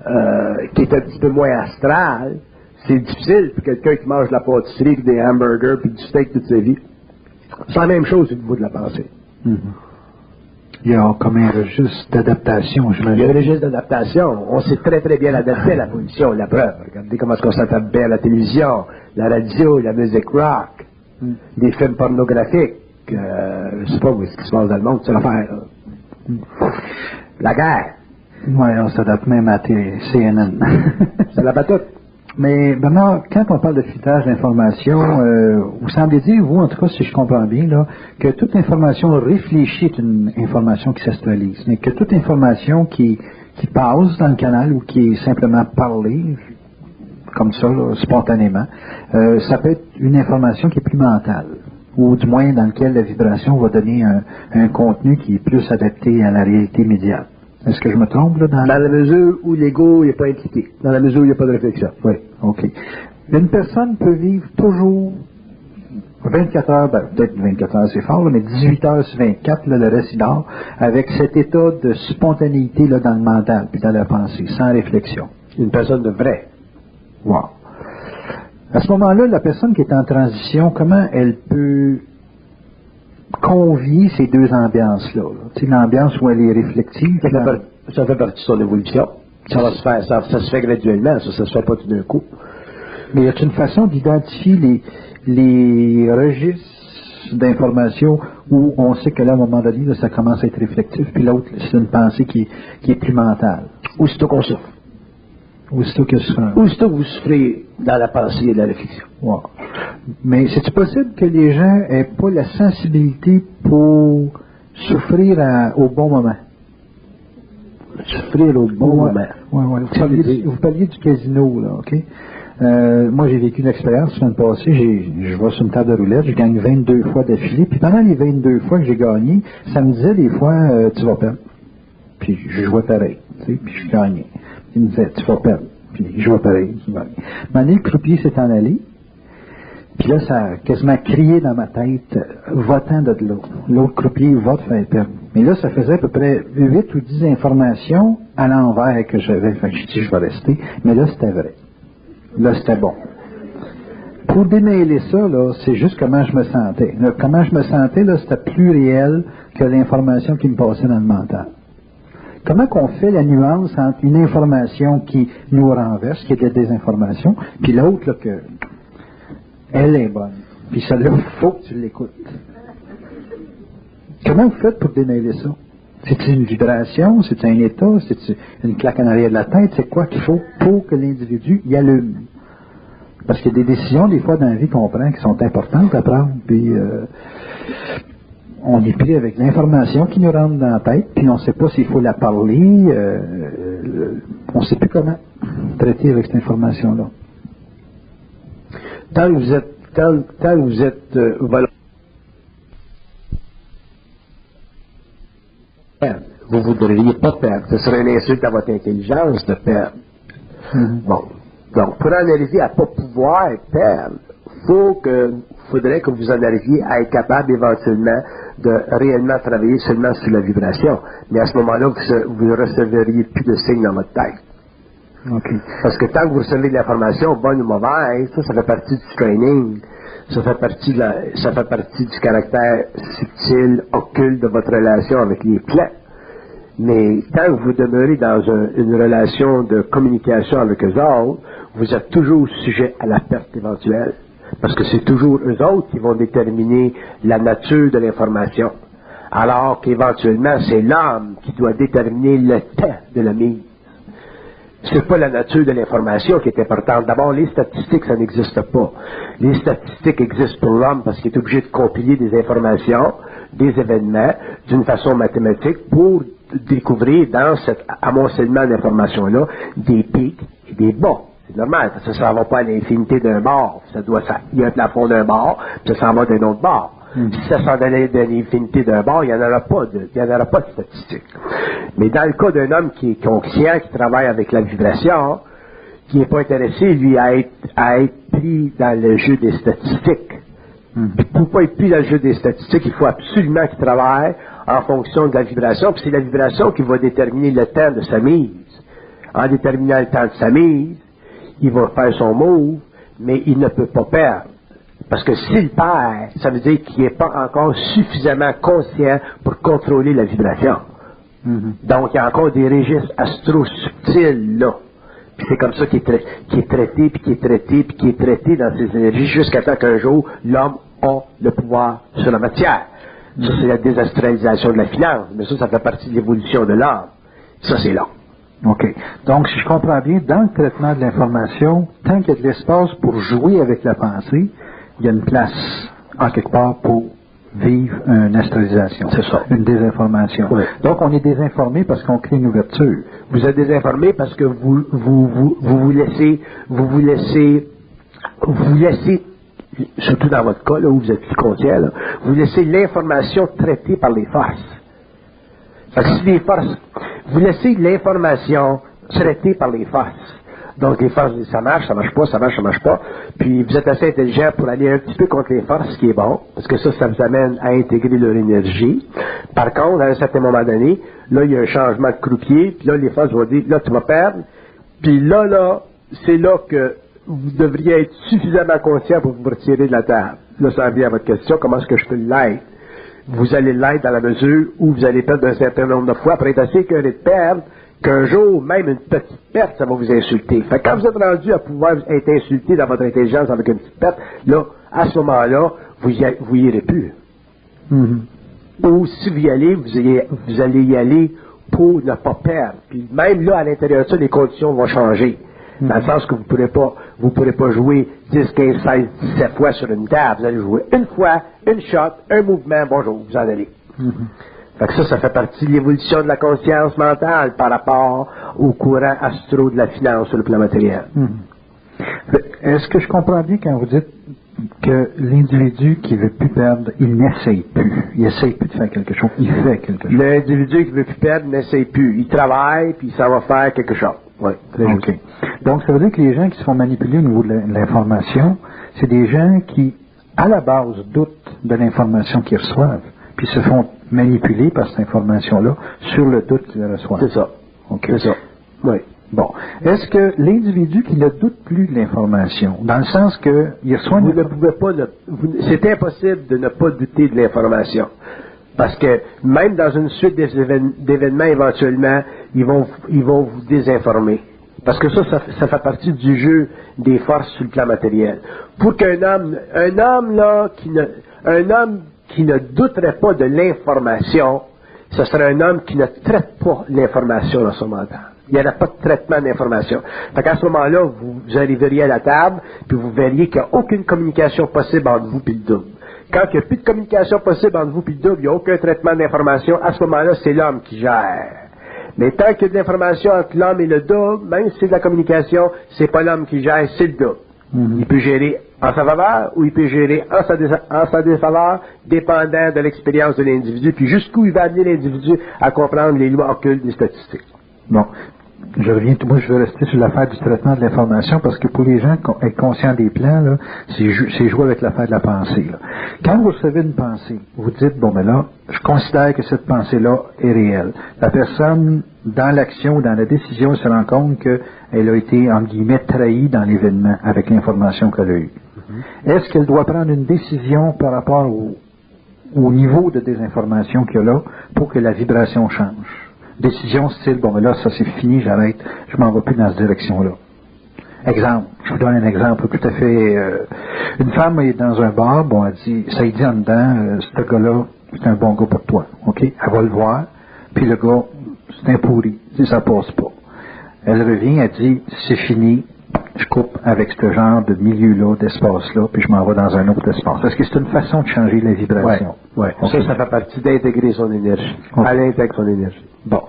euh, qui est un petit peu moins astral, c'est difficile pour quelqu'un qui mange de la pâtisserie, des hamburgers, puis du steak toute sa vie. C'est la même chose au niveau de la pensée. Il y a comme un registre d'adaptation, je Il y a un registre d'adaptation. On s'est très très bien adapté à la pollution, la preuve. Regardez comment est-ce qu'on s'adapte bien à la télévision, la radio, la musique rock, des films pornographiques. Euh, je sais pas où est-ce qui se passe dans le monde, c'est l'affaire. là. La guerre, Oui, on s'adapte même à tes CNN. c'est la batoute. [LAUGHS] Mais Bernard, quand on parle de filtrage d'information, euh, vous semblez dire, vous en tout cas, si je comprends bien, là, que toute information réfléchie est une information qui s'astralise, mais que toute information qui, qui passe dans le canal ou qui est simplement parlée, comme ça, là, spontanément, euh, ça peut être une information qui est plus mentale, ou du moins dans lequel la vibration va donner un, un contenu qui est plus adapté à la réalité immédiate. Est-ce que je me trompe là dans Dans la mesure où l'ego n'est pas impliqué, dans la mesure où il n'y a pas de réflexion. Oui, OK. Une personne peut vivre toujours 24 heures, ben, peut-être 24 heures c'est fort, là, mais 18 heures sur 24, là, le reste dort, avec cet état de spontanéité là, dans le mental, puis dans la pensée, sans réflexion. Une personne de vrai. Wow. À ce moment-là, la personne qui est en transition, comment elle peut convier ces deux ambiances-là? sais, l'ambiance où elle est réflective, Ça fait, ça partie de son évolution. Ça va se faire, ça, ça se fait graduellement, ça, ça se fait pas tout d'un coup. Mais y a une façon d'identifier les, les registres d'informations où on sait que là, à un moment donné, là, ça commence à être réflectif, puis l'autre, c'est une pensée qui est, qui est plus mentale? Aussitôt qu'on souffre. Aussitôt que ce sera... Aussitôt que vous souffrez dans la pensée et la réflexion. Mais c'est-tu possible que les gens aient pas la sensibilité pour souffrir à- au bon moment? Souffrir au bon Ouais, moment. ouais, ouais. Vous, parliez, du- vous parliez du casino, là, OK? Euh, moi, j'ai vécu une expérience la semaine passée. Je vais sur une table de roulette, je gagne 22 fois d'affilée. Puis pendant les 22 fois que j'ai gagné, ça me disait des fois, euh, tu vas perdre. Puis je jouais pareil, tu sais, puis je gagnais. Il me disait, tu vas perdre. Puis je je gagnais. Maintenant, le croupier s'est en allé. Puis là, ça a quasiment crié dans ma tête, euh, votant de l'autre. L'autre croupier va te faire perdre. Mais là, ça faisait à peu près 8 ou 10 informations à l'envers que j'avais. Fait j'ai dit, je vais rester. Mais là, c'était vrai. Là, c'était bon. Pour démêler ça, là, c'est juste comment je me sentais. Comment je me sentais, là, c'était plus réel que l'information qui me passait dans le mental. Comment qu'on fait la nuance entre une information qui nous renverse, qui est de la désinformation, puis l'autre, là, que elle est bonne. Puis celle-là, il faut que tu l'écoutes. Comment vous faites pour démêler ça? C'est une vibration? C'est un état? C'est une claque en arrière de la tête? C'est quoi qu'il faut pour que l'individu y allume? Parce qu'il y a des décisions, des fois, dans la vie qu'on prend qui sont importantes à prendre. Puis, euh, on est pris avec l'information qui nous rentre dans la tête, puis on ne sait pas s'il faut la parler, euh, euh, on ne sait plus comment traiter avec cette information-là. Tant que vous êtes, tant, tant que vous êtes euh, volontaire, vous ne voudriez pas perdre. Ce serait une insulte à votre intelligence de perdre. Bon. Donc, pour arriver à ne pas pouvoir perdre, faut que, faudrait que vous en arriviez à être capable éventuellement de réellement travailler seulement sur la vibration. Mais à ce moment-là, vous, vous ne recevriez plus de signes dans votre tête. OK. Parce que tant que vous recevez de l'information, bonne ou mauvaise, ça, ça fait partie du training. Ça fait partie, de la- ça fait partie du caractère subtil, occulte de votre relation avec les plans. Mais tant que vous demeurez dans un- une relation de communication avec eux autres, vous êtes toujours sujet à la perte éventuelle. Parce que c'est toujours eux autres qui vont déterminer la nature de l'information. Alors qu'éventuellement, c'est l'homme qui doit déterminer le temps de la mise. C'est pas la nature de l'information qui est importante. D'abord, les statistiques, ça n'existe pas. Les statistiques existent pour l'homme parce qu'il est obligé de compiler des informations, des événements, d'une façon mathématique pour découvrir dans cet amoncellement d'informations-là des pics et des bas. C'est normal, parce que ça ne va pas à l'infinité d'un bord. Ça doit, ça, il y a un plafond d'un bord, puis ça s'en va d'un autre bord. Si ça s'en allait de l'infinité d'un bord, il n'y en aura pas de, il y en aura pas de statistiques. Mais dans le cas d'un homme qui est conscient, qui travaille avec la vibration, qui n'est pas intéressé, lui, à être, à être pris dans le jeu des statistiques. Puis pour pas être pris dans le jeu des statistiques, il faut absolument qu'il travaille en fonction de la vibration, puis c'est la vibration qui va déterminer le temps de sa mise. En déterminant le temps de sa mise, il va faire son move, mais il ne peut pas perdre. Parce que s'il perd, ça veut dire qu'il n'est pas encore suffisamment conscient pour contrôler la vibration. Donc, il y a encore des registres astro-subtils là. Puis c'est comme ça qu'il est, est traité, puis qu'il est traité, puis qu'il est traité dans ces énergies jusqu'à temps qu'un jour, l'homme a le pouvoir sur la matière. Ça, c'est la désastralisation de la finance. Mais ça, ça fait partie de l'évolution de l'homme. Ça, c'est long. OK. Donc, si je comprends bien, dans le traitement de l'information, tant qu'il y a de l'espace pour jouer avec la pensée, il y a une place, en quelque part, pour vivre une astralisation. C'est ça. Une désinformation. Oui. Donc, on est désinformé parce qu'on crée une ouverture. Vous êtes désinformé parce que vous vous, vous, vous, vous laissez, vous vous laissez, vous laissez, surtout dans votre cas, là, où vous êtes plus conscient, là, vous laissez l'information traitée par les forces. Fait que si les forces, vous laissez l'information traitée par les forces. Donc les forces disent ça marche, ça marche pas, ça marche, ça marche pas. Puis vous êtes assez intelligent pour aller un petit peu contre les forces, ce qui est bon, parce que ça, ça vous amène à intégrer leur énergie. Par contre, à un certain moment donné, là, il y a un changement de croupier, puis là, les forces vont dire, là, tu vas perdre. Puis là, là, c'est là que vous devriez être suffisamment conscient pour vous retirer de la table. Là, ça revient à votre question, comment est-ce que je peux l'être? Vous allez l'être dans la mesure où vous allez perdre un certain nombre de fois pour être assez écœuré de perdre qu'un jour, même une petite perte, ça va vous insulter. Fait que quand vous êtes rendu à pouvoir être insulté dans votre intelligence avec une petite perte, là, à ce moment-là, vous y, a- vous y irez plus. Ou si vous y allez, vous, y- vous allez y aller pour ne pas perdre. Puis même là, à l'intérieur de ça, les conditions vont changer. Dans le sens que vous ne pourrez pas, vous pourrez pas jouer 10, 15, 16, 17 fois sur une table. Vous allez jouer une fois, une shot, un mouvement, bonjour, vous en allez. Fait que ça, ça fait partie de l'évolution de la conscience mentale par rapport au courant astro de la finance sur le plan matériel. Est-ce que je comprends bien quand vous dites que l'individu qui veut plus perdre, il n'essaye plus. Il essaye plus de faire quelque chose. Il fait quelque chose. L'individu qui veut plus perdre n'essaye plus. Il travaille, puis ça va faire quelque chose. Oui, très OK. juste. Donc, ça veut dire que les gens qui se font manipuler au niveau de l'information, c'est des gens qui, à la base, doutent de l'information qu'ils reçoivent, puis se font manipuler par cette information-là sur le doute qu'ils reçoivent. C'est ça. OK. C'est ça. Oui. Bon. Est-ce que l'individu qui ne doute plus de l'information, dans le sens qu'il reçoit Vous une ne pouvez pas, ne- vous- c'est impossible de ne pas douter de l'information. Parce que même dans une suite d'événements, éventuellement, ils vont, ils vont vous désinformer. Parce que ça, ça, fait- ça fait partie du jeu des forces sur le plan matériel. Pour qu'un homme, un homme là, qui ne, un homme qui ne douterait pas de l'information, ce serait un homme qui ne traite pas l'information dans son mental. Il n'y aurait pas de traitement d'information. Fait qu'à ce moment-là, vous, vous arriveriez à la table, puis vous verriez qu'il n'y a aucune communication possible entre vous et le double. Quand il n'y a plus de communication possible entre vous et le double, il n'y a aucun traitement d'information, à ce moment-là, c'est l'homme qui gère. Mais tant qu'il y a de l'information entre l'homme et le double, même si c'est de la communication, c'est pas l'homme qui gère, c'est le double. Mhm. Il peut gérer en sa faveur ou il peut gérer en sa, en sa défaveur, dépendant de l'expérience de l'individu, puis jusqu'où il va amener l'individu à comprendre les lois occultes des statistiques. Bon, je reviens, moi je veux rester sur l'affaire du traitement de l'information parce que pour les gens être conscients des plans, là, c'est, jou- c'est jouer avec l'affaire de la pensée. là. Quand vous recevez une pensée, vous dites, bon ben là, je considère que cette pensée-là est réelle. La personne, dans l'action ou dans la décision, se rend compte qu'elle a été, entre guillemets, trahie dans l'événement avec l'information qu'elle a eue. Est-ce qu'elle doit prendre une décision par rapport au, au niveau de désinformation qu'il y a là pour que la vibration change? Décision style, bon, ben là, ça c'est fini, j'arrête, je m'en vais plus dans cette direction-là. Exemple, je vous donne un exemple tout à fait. euh, une femme est dans un bar, bon, elle dit, ça y dit en dedans, euh, ce gars-là, c'est un bon gars pour toi, ok? Elle va le voir, puis le gars, c'est un pourri, si ça passe pas. Elle revient, elle dit, c'est fini, je coupe avec ce genre de milieu-là, d'espace-là, puis je m'en vais dans un autre espace. Parce que c'est une façon de changer la vibration. Ouais. Ok. Ça, ça fait partie d'intégrer son énergie. Ok. Elle intègre son énergie. Bon.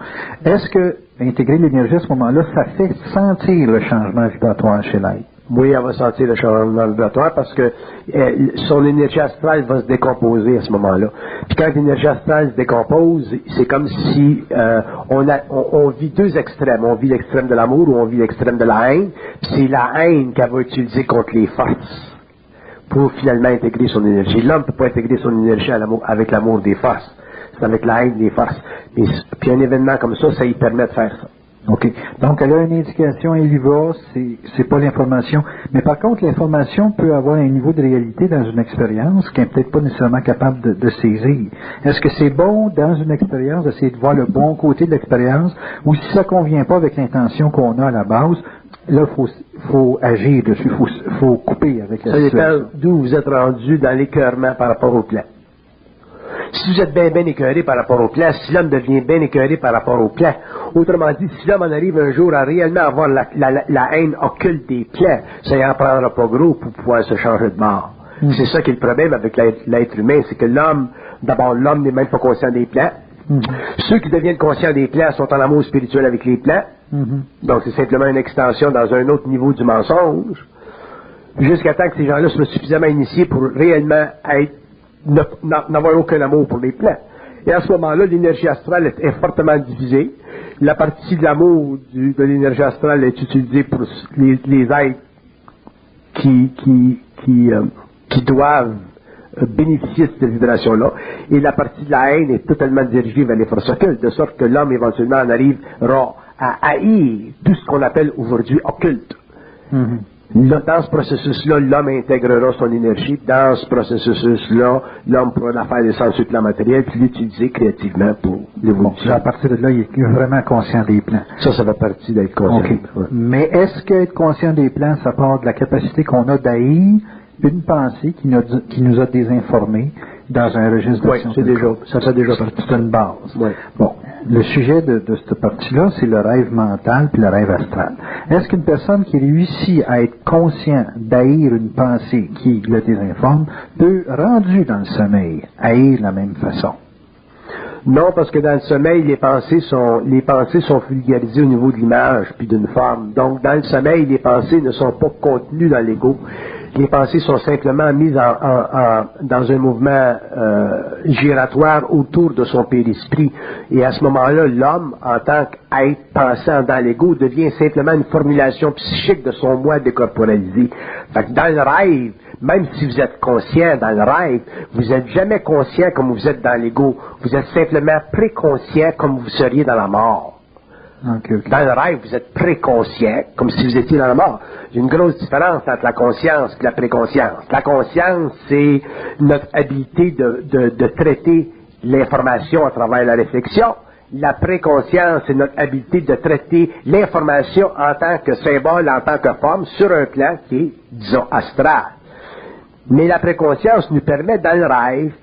Est-ce que intégrer l'énergie à ce moment-là, ça fait sentir le changement vibratoire chez l'être? Oui, elle va sentir le changement vibratoire parce que son énergie astrale va se décomposer à ce moment-là. Puis quand l'énergie astrale se décompose, c'est comme si euh, on, a, on, vit deux extrêmes. On vit l'extrême de l'amour ou on vit l'extrême de la haine. Puis c'est la haine qu'elle va utiliser contre les forces pour finalement intégrer son énergie. L'homme ne peut pas intégrer son énergie à avec l'amour des forces. C'est avec la haine des forces. Puis un événement comme ça, ça lui permet de faire ça. OK. Donc, elle a une indication, elle y va, c'est, pas l'information. Mais par contre, l'information peut avoir un niveau de réalité dans une expérience qu'elle n'est peut-être pas nécessairement capable de, de saisir. Est-ce que c'est bon, dans une expérience, d'essayer de voir le bon côté de l'expérience, ou si ça convient pas avec l'intention qu'on a à la base, là, faut, faut agir dessus, faut, faut couper avec la Ça dépend situation. d'où vous êtes rendu dans l'écœurement par rapport au plan. Si vous êtes bien, bien écœuré par rapport au plan, si l'homme devient bien écœuré par rapport au plan, autrement dit, si l'homme en arrive un jour à réellement avoir la, la- la- la haine occulte des plans, ça n'en prendra pas gros pour pouvoir se changer de mort. C'est ça qui est le problème avec l'être humain, c'est que l'homme, d'abord, l'homme n'est même pas conscient des plans. Ceux qui deviennent conscients des plans sont en amour spirituel avec les plans. Mhm. Donc, c'est simplement une extension dans un autre niveau du mensonge, jusqu'à temps que ces gens-là soient suffisamment initiés pour réellement être, n'avoir aucun amour pour les plans. Et à ce moment-là, l'énergie astrale est, fortement divisée. La partie de l'amour de l'énergie astrale est utilisée pour les, les êtres qui, qui, qui, euh, qui doivent euh, bénéficier de cette vibration-là. Et la partie de la haine est totalement dirigée vers les forces occultes, de sorte que l'homme éventuellement en arrivera à haïr tout ce qu'on appelle aujourd'hui occulte. Mhm. Là, dans ce processus-là, l'homme intégrera son énergie. Dans ce processus-là, l'homme pourra la faire descendre sur le plan matériel puis l'utiliser créativement pour Bon, l'évolution. à partir de là, il est vraiment conscient des plans. Ça, ça fait partie d'être conscient. Ouais. Mais est-ce qu'être conscient des plans, ça part de la capacité qu'on a d'haïr une pensée qui nous, qui nous a désinformés dans un registre Oui, c'est déjà, ça fait déjà partie. C'est une base. Oui. Bon, le sujet de, de cette partie-là, c'est le rêve mental puis le rêve astral. Est-ce qu'une personne qui réussit à être conscient d'haïr une pensée qui le désinforme peut, rendu dans le sommeil, haïr de la même façon? Non, parce que dans le sommeil, les pensées sont, les pensées sont vulgarisées au niveau de l'image puis d'une forme. Donc, dans le sommeil, les pensées ne sont pas contenues dans l'ego. Les pensées sont simplement mises en- en- en- dans un mouvement euh, giratoire autour de son périsprit. Et à ce moment-là, l'homme, en tant qu'être pensant dans l'ego, devient simplement une formulation psychique de son moi décorporalisé. Fait que dans le rêve, même si vous êtes conscient dans le rêve, vous n'êtes jamais conscient comme vous êtes dans l'ego. Vous êtes simplement préconscient comme vous seriez dans la mort. OK, OK. Dans le rêve, vous êtes préconscient, comme si vous étiez dans la mort. Il y a une grosse différence entre la conscience et la préconscience. La conscience, c'est notre habilité de, de- de traiter l'information à travers la réflexion. La préconscience, c'est notre habilité de traiter l'information en tant que symbole, en tant que forme, sur un plan qui est, disons, astral. Mais la préconscience nous permet, dans le rêve,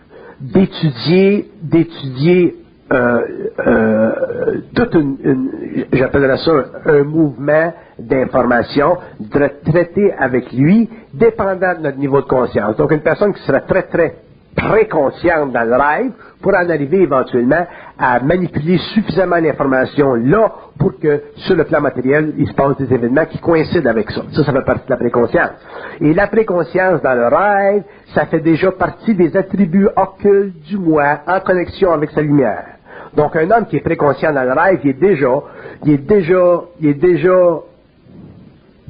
d'étudier, d'étudier euh, euh, toute une, j'appellerais ça un mouvement d'information, de traiter avec lui, dépendant de notre niveau de conscience. Donc une personne qui serait très très préconsciente dans le rêve pour en arriver éventuellement à manipuler suffisamment l'information là pour que sur le plan matériel, il se passe des événements qui coïncident avec ça. Ça, ça fait partie de la préconscience. Et la préconscience dans le rêve, ça fait déjà partie des attributs occultes du moi en connexion avec sa lumière. Donc un homme qui est préconscient dans le rêve, il est déjà, il est déjà, il est déjà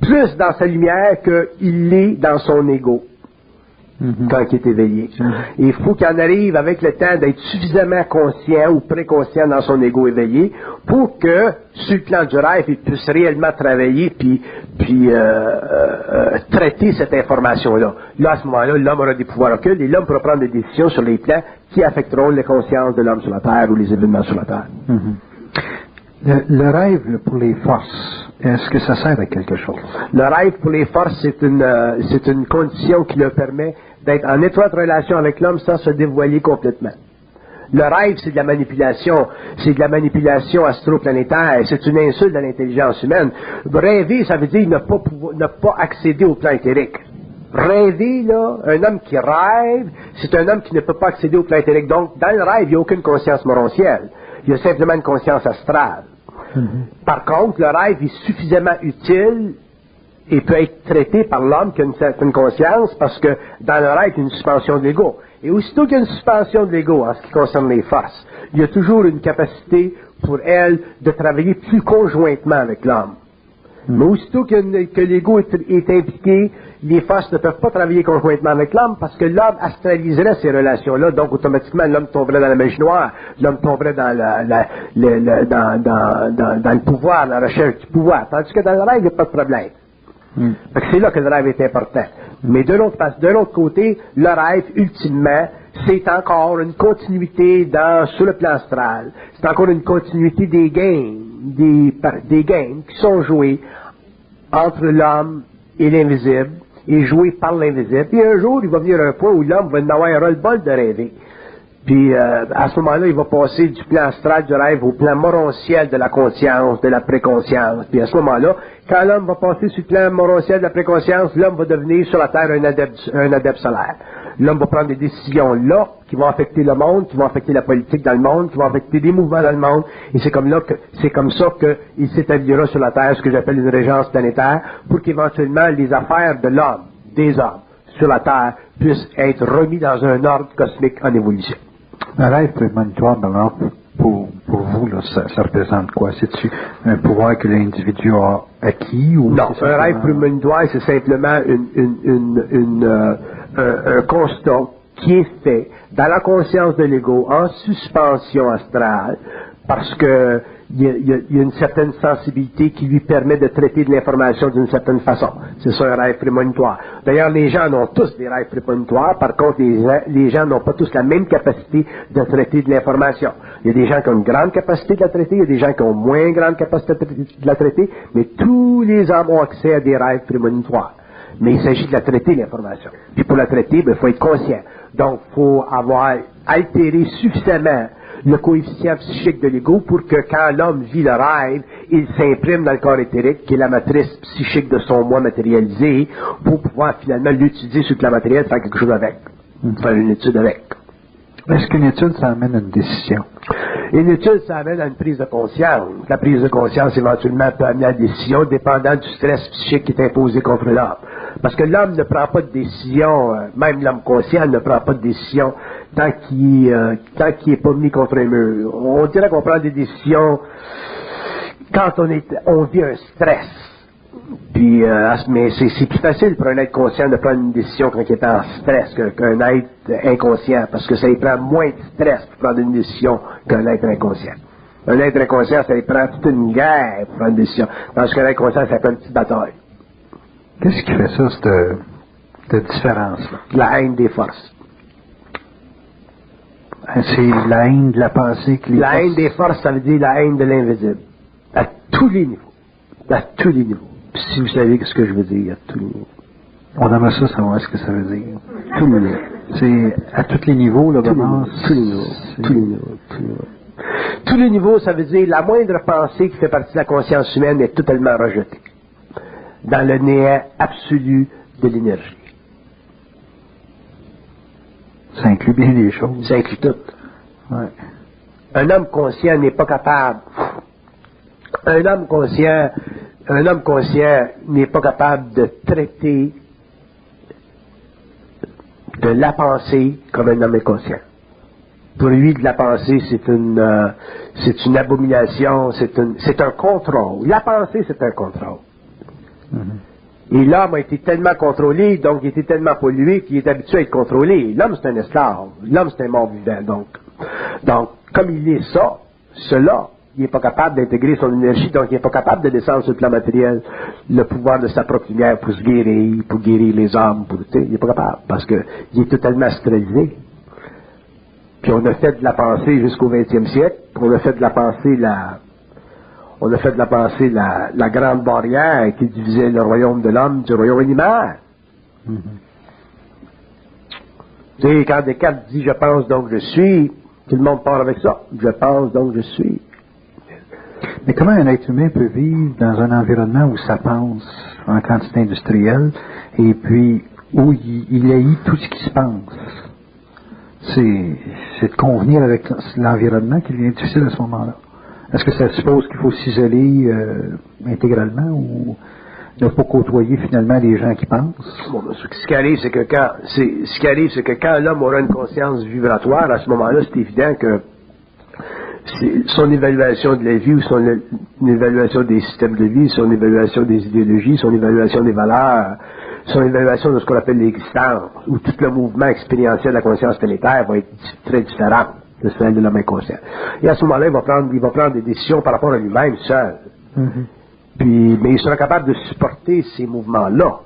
plus dans sa lumière qu'il l'est dans son ego. Mhm. quand il est éveillé. Mhm. Et il faut qu'il en arrive avec le temps d'être suffisamment conscient ou préconscient dans son ego éveillé pour que, sur le plan du rêve, il puisse réellement travailler puis, puis euh, euh, traiter cette information-là. Là, à ce moment-là, l'homme aura des pouvoirs occultes et l'homme pourra prendre des décisions sur les plans qui affecteront les consciences de l'homme sur la Terre ou les événements sur la Terre. Mhm. Le, le rêve pour les forces, est-ce que ça sert à quelque chose? Le rêve pour les forces, c'est une, euh, c'est une condition qui leur permet d'être en étroite relation avec l'homme sans se dévoiler complètement. Le rêve, c'est de la manipulation. C'est de la manipulation astroplanétaire. C'est une insulte à l'intelligence humaine. Rêver, ça veut dire ne pas, pouvoir- ne pas accéder au plan éthérique. Rêver, là, un homme qui rêve, c'est un homme qui ne peut pas accéder au plan éthérique. Donc, dans le rêve, il n'y a aucune conscience morontielle. Il y a simplement une conscience astrale. Par contre, le rêve est suffisamment utile et peut être traité par l'homme qui a une certaine conscience parce que dans le rêve, il y a une suspension de l'ego. Et aussitôt qu'il y a une suspension de l'ego en ce qui concerne les forces, il y a toujours une capacité pour elle de travailler plus conjointement avec l'homme. Mais aussitôt que, que l'ego est, est impliqué, les forces ne peuvent pas travailler conjointement avec l'homme parce que l'homme astraliserait ces relations-là, donc automatiquement l'homme tomberait dans la magie noire, l'homme tomberait dans, la, la- dans, dans- dans- dans le pouvoir, la recherche du pouvoir. Tandis que dans le rêve, il n'y a pas de problème. Mm. C'est là que le rêve est important. Mais de l'autre côté, le rêve, ultimement, c'est encore une continuité dans, sur le plan astral. C'est encore une continuité des games, des, des games qui sont joués entre l'homme et l'invisible, et joués par l'invisible. Puis un jour, il va venir un point où l'homme va en avoir un ras-le-bol de rêver. Puis euh, à ce moment-là, il va passer du plan astral du rêve au plan morontiel de la conscience, de la préconscience. Puis à ce moment-là, quand l'homme va passer sur le plan morontiel de la préconscience, l'homme va devenir sur la Terre un adepte, un adepte solaire. L'homme va prendre des décisions là qui vont affecter le monde, qui vont affecter la politique dans le monde, qui vont affecter des mouvements dans le monde. Et c'est comme là que c'est comme ça qu'il s'établira sur la Terre ce que j'appelle une régence planétaire, pour qu'éventuellement les affaires de l'homme, des hommes, sur la Terre puissent être remis dans un ordre cosmique en évolution. Un rêve prémonitoire, pour, pour vous, là, ça, ça représente quoi? C'est-tu un pouvoir que l'individu a acquis ou Non, un rêve prémonitoire, c'est simplement une, une, une, une, euh, un, un constat qui est fait dans la conscience de l'ego en suspension astrale parce que il y, a, une certaine sensibilité qui lui permet de traiter de l'information d'une certaine façon. C'est ça un rêve prémonitoire. D'ailleurs, les gens ont tous des rêves prémonitoires. Par contre, les, gens- les gens n'ont pas tous la même capacité de traiter de l'information. Il y a des gens qui ont une grande capacité de la traiter, il y a des gens qui ont moins grande capacité de la traiter, mais tous les hommes ont accès à des rêves prémonitoires. Mais il s'agit de la traiter, l'information. Puis pour la traiter, ben, il faut être conscient. Donc, il faut avoir altéré suffisamment le coefficient psychique de l'ego pour que quand l'homme vit le rêve, il s'imprime dans le corps éthérique, qui est la matrice psychique de son moi matérialisé, pour pouvoir finalement l'utiliser sur le plan matériel, faire quelque chose avec. Faire une étude avec. Est-ce qu'une étude, ça amène à une décision? Une étude, ça amène à une prise de conscience. La prise de conscience, éventuellement, peut amener à la décision, dépendant du stress psychique qui est imposé contre l'homme. Parce que l'homme ne prend pas de décision, euh, même l'homme conscient ne prend pas de décision tant qu'il euh, n'est pas mis contre un mur. On dirait qu'on prend des décisions quand on est on vit un stress. Puis, euh, mais c'est plus facile pour un être conscient de prendre une décision quand il est en stress qu'un être inconscient, parce que ça lui prend moins de stress pour prendre une décision qu'un être inconscient. Un être inconscient, ça lui prend toute une guerre pour prendre une décision. Parce qu'un être conscient, ça prend une petite bataille. Qu'est-ce qui fait ça, cette, cette différence-là? La haine des forces. Hein, C'est la haine de la pensée que les La haine des forces, ça veut dire la haine de l'invisible. À tous les niveaux. À tous les niveaux. Puis si vous savez ce que je veux dire, à tous les niveaux. On aimerait ça savoir ce que ça veut dire. Tous les niveaux. C'est à tous les niveaux, là, vraiment? tous les niveaux, tous les niveaux, tous les niveaux. Tous les niveaux, ça veut dire la moindre pensée qui fait partie de la conscience humaine est totalement rejetée dans le néant absolu de l'énergie. Ça inclut bien des choses. Ça inclut tout. Ouais. Un homme conscient n'est pas capable. Un homme conscient, un homme conscient n'est pas capable de traiter de la pensée comme un homme inconscient. Pour lui, de la pensée, c'est une, euh, c'est une abomination, c'est un, c'est un contrôle. La pensée, c'est un contrôle. Et l'homme a été tellement contrôlé, donc il était tellement pollué qu'il est habitué à être contrôlé. L'homme, c'est un esclave. L'homme, c'est un mort vivant. Donc, comme il est ça, cela, il n'est pas capable d'intégrer son énergie, donc il n'est pas capable de descendre sur le plan matériel le pouvoir de sa propre lumière pour se guérir, pour guérir les hommes, pour, il n'est pas capable, parce qu'il est totalement astralisé. Puis on a fait de la pensée jusqu'au 20e siècle, on a fait de la pensée la, on a fait de la pensée la, la grande barrière qui divisait le royaume de l'homme du royaume animal. Tu sais, quand Descartes dit je pense donc je suis, tout le monde part avec ça. Je pense donc je suis. Mais comment un être humain peut vivre dans un environnement où ça pense en quantité industrielle et puis où il, il haït tout ce qui se pense? C'est, c'est de convenir avec l'environnement qui devient difficile à ce moment-là. Est-ce que ça suppose qu'il faut s'isoler euh, intégralement ou ne pas côtoyer finalement les gens qui pensent? Ben, ce qui arrive, c'est que quand, ce qui arrive, c'est que quand l'homme aura une conscience vibratoire, à ce moment-là, c'est évident que son évaluation de la vie ou son évaluation des systèmes de vie, son évaluation des idéologies, son évaluation des valeurs, son évaluation de ce qu'on appelle l'existence, ou tout le mouvement expérientiel de la conscience planétaire va être très différent de celle de l'homme inconscient. Et à ce moment-là, il va prendre, il va prendre des décisions par rapport à lui-même seul. Puis, mais il sera capable de supporter ces mouvements-là.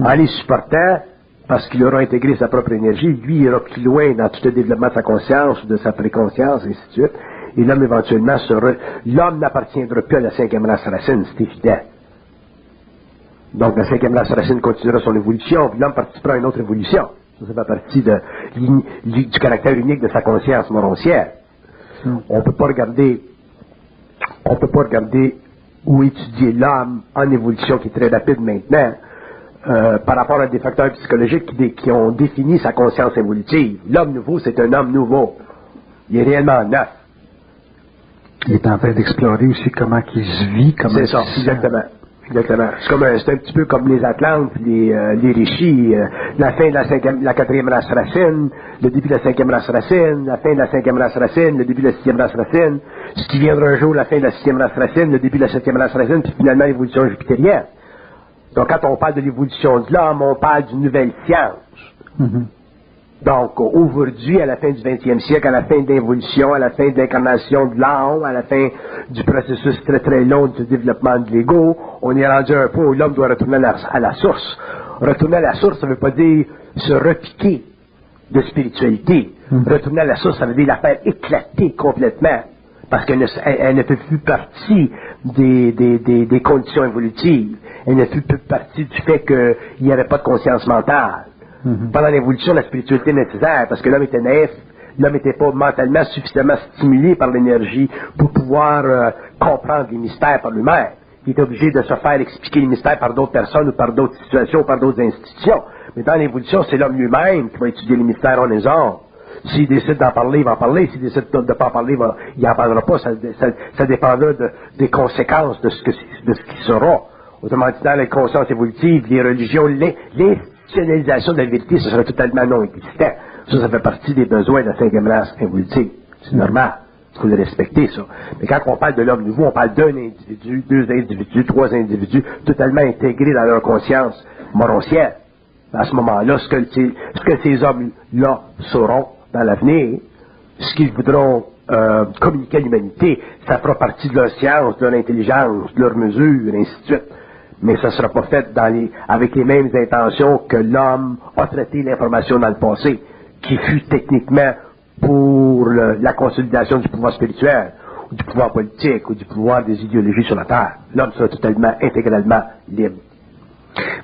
En les supportant, parce qu'il aura intégré sa propre énergie, lui, il ira plus loin dans tout le développement de sa conscience, de sa préconscience, et ainsi de suite. Et l'homme, éventuellement, sera... L'homme n'appartiendra plus à la cinquième race racine, c'est évident. Donc, la cinquième race racine continuera son évolution, puis l'homme participera à une autre évolution. Ça, ça fait partie de, du caractère unique de sa conscience moroncière. On peut pas regarder on ne peut pas regarder ou étudier l'homme en évolution qui est très rapide maintenant euh, par rapport à des facteurs psychologiques qui, ont défini sa conscience évolutive. L'homme nouveau, c'est un homme nouveau. Il est réellement neuf. Il est en train d'explorer aussi comment il se vit, comment C'est il ça, exactement. Exactement. C'est comme un, c'est un petit peu comme les Atlantes, les, euh, les Rishis, euh, la fin de la cinquième, la quatrième race racine, le début de la cinquième race racine, la fin de la cinquième race racine, le début de la sixième race racine, ce qui viendra un jour, la fin de la sixième race racine, le début de la septième race racine, puis finalement l'évolution jupitérienne. Donc quand on parle de l'évolution de l'homme, on parle d'une nouvelle science. Mhm. Donc, aujourd'hui, à la fin du 20e siècle, à la fin de l'évolution, à la fin de l'incarnation de l'âme, à la fin du processus très très long du développement de l'ego, on est rendu un point où l'homme doit retourner à la, à la source. Retourner à la source, ça ne veut pas dire se repiquer de spiritualité. Retourner à la source, ça veut dire la faire éclater complètement. Parce qu'elle ne, elle, elle ne fait plus partie des, des, des, des conditions évolutives. Elle ne fait plus partie du fait qu'il n'y avait pas de conscience mentale. Pendant l'évolution, la spiritualité nécessaire parce que l'homme était naïf, l'homme n'était pas mentalement suffisamment stimulé par l'énergie pour pouvoir euh, comprendre les mystères par lui-même. Il était obligé de se faire expliquer les mystères par d'autres personnes ou par d'autres situations ou par d'autres institutions. Mais dans l'évolution, c'est l'homme lui-même qui va étudier les mystères en hommes. S'il décide d'en parler, il va en parler. S'il décide de ne pas en parler, il n'en parlera pas. Ça, ça, dépendra de- des conséquences de ce, que, de ce qui sera. Autrement dit, dans les consciences évolutives, les religions, l'in- l'institutionnalisation de la vérité, ce serait totalement non existant. Ça, ça fait partie des besoins de la cinquième race évolutive. C'est normal. Il faut le respecter, ça. Mais quand on parle de l'homme nouveau, on parle d'un individu, deux individus, trois individus, totalement intégrés dans leur conscience moroncière. À ce moment-là, ce que, ces- hommes-là sauront dans l'avenir, ce qu'ils voudront euh, communiquer à l'humanité, ça fera partie de leur science, de leur intelligence, de leur mesure, ainsi de suite. Mais ça ne sera pas fait avec les mêmes intentions que l'homme a traité l'information dans le passé, qui fut techniquement pour la consolidation du pouvoir spirituel, ou du pouvoir politique, ou du pouvoir des idéologies sur la Terre. L'homme sera totalement, intégralement libre.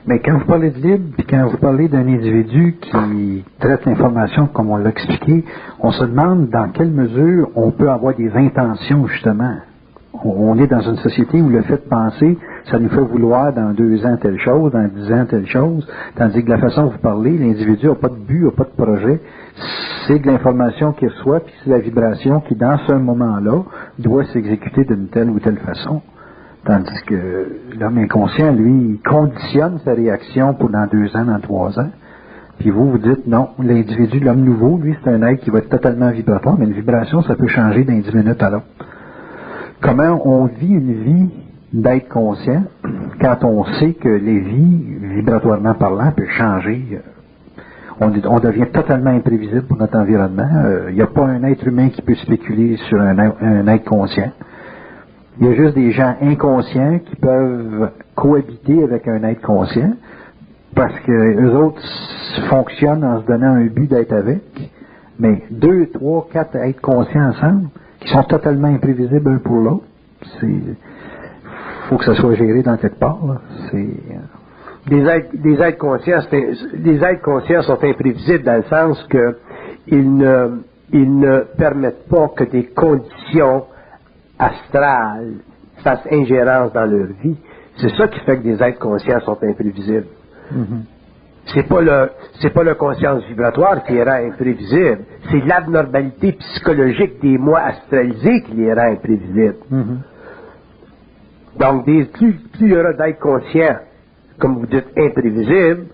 Mais quand vous parlez de libre, puis quand vous parlez d'un individu qui traite l'information comme on l'a expliqué, on se demande dans quelle mesure on peut avoir des intentions, justement. On est dans une société où le fait de penser, ça nous fait vouloir dans deux ans telle chose, dans dix ans telle chose, tandis que la façon dont vous parlez, l'individu n'a pas de but, n'a pas de projet, c'est de l'information qu'il reçoit, puis c'est la vibration qui, dans ce moment-là, doit s'exécuter d'une telle ou telle façon. Tandis que l'homme inconscient, lui, conditionne sa réaction pour dans deux ans, dans trois ans. Puis vous, vous dites, non, l'individu, l'homme nouveau, lui, c'est un être qui va être totalement vibratoire, mais une vibration, ça peut changer d'un dix minutes à l'autre. Comment on vit une vie d'être conscient quand on sait que les vies, vibratoirement parlant, peuvent changer. On, on devient totalement imprévisible pour notre environnement. Il n'y a pas un être humain qui peut spéculer sur un, un être conscient. Il y a juste des gens inconscients qui peuvent cohabiter avec un être conscient parce que eux autres fonctionnent en se donnant un but d'être avec. Mais deux, trois, quatre êtres conscients ensemble, qui sont totalement imprévisibles un pour l'autre, c'est faut que ça soit géré dans quelque part. C'est euh, des êtres, des conscients, des êtres conscients sont imprévisibles dans le sens que ils ne, ils ne permettent pas que des conditions astrales fassent ingérence dans leur vie. C'est ça qui fait que des êtres conscients sont imprévisibles. Mm-hmm. C'est pas le c'est pas la conscience vibratoire qui les rend imprévisibles, c'est l'abnormalité psychologique des moi astralisés qui les rend imprévisibles. Mm-hmm. Donc, plus, plus il y aura d'êtres conscients, comme vous dites, imprévisibles,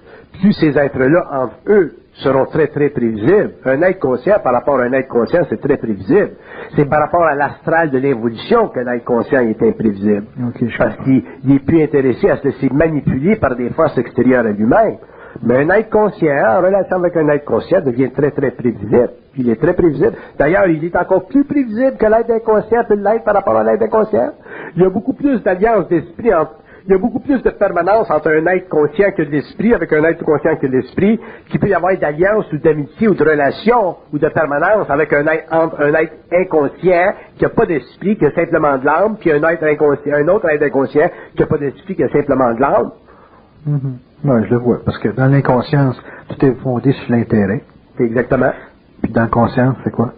plus ces êtres-là, entre eux, seront très, très prévisibles. Un être conscient par rapport à un être conscient, c'est très prévisible. C'est par rapport à l'astral de l'évolution qu'un être conscient est imprévisible. Parce qu'il est plus intéressé à se laisser manipuler par des forces extérieures à lui-même. Mais un être conscient, en relation avec un être conscient, devient très, très prévisible. Il est très prévisible. D'ailleurs, il est encore plus prévisible que l'être inconscient peut l'être par rapport à l'être inconscient. Il y a beaucoup plus d'alliance d'esprit entre il y a beaucoup plus de permanence entre un être conscient que l'esprit avec un être conscient que l'esprit, qu'il peut y avoir d'alliance ou d'amitié ou de relation ou de permanence avec un être, entre un être inconscient qui n'a pas d'esprit, qui a simplement de l'âme, puis un être inconscient, un autre être inconscient qui n'a pas d'esprit, qui a simplement de l'âme. Mm-hmm. Oui, je le vois. Parce que dans l'inconscience, tout est fondé sur l'intérêt. Exactement. Puis dans la conscience, c'est quoi?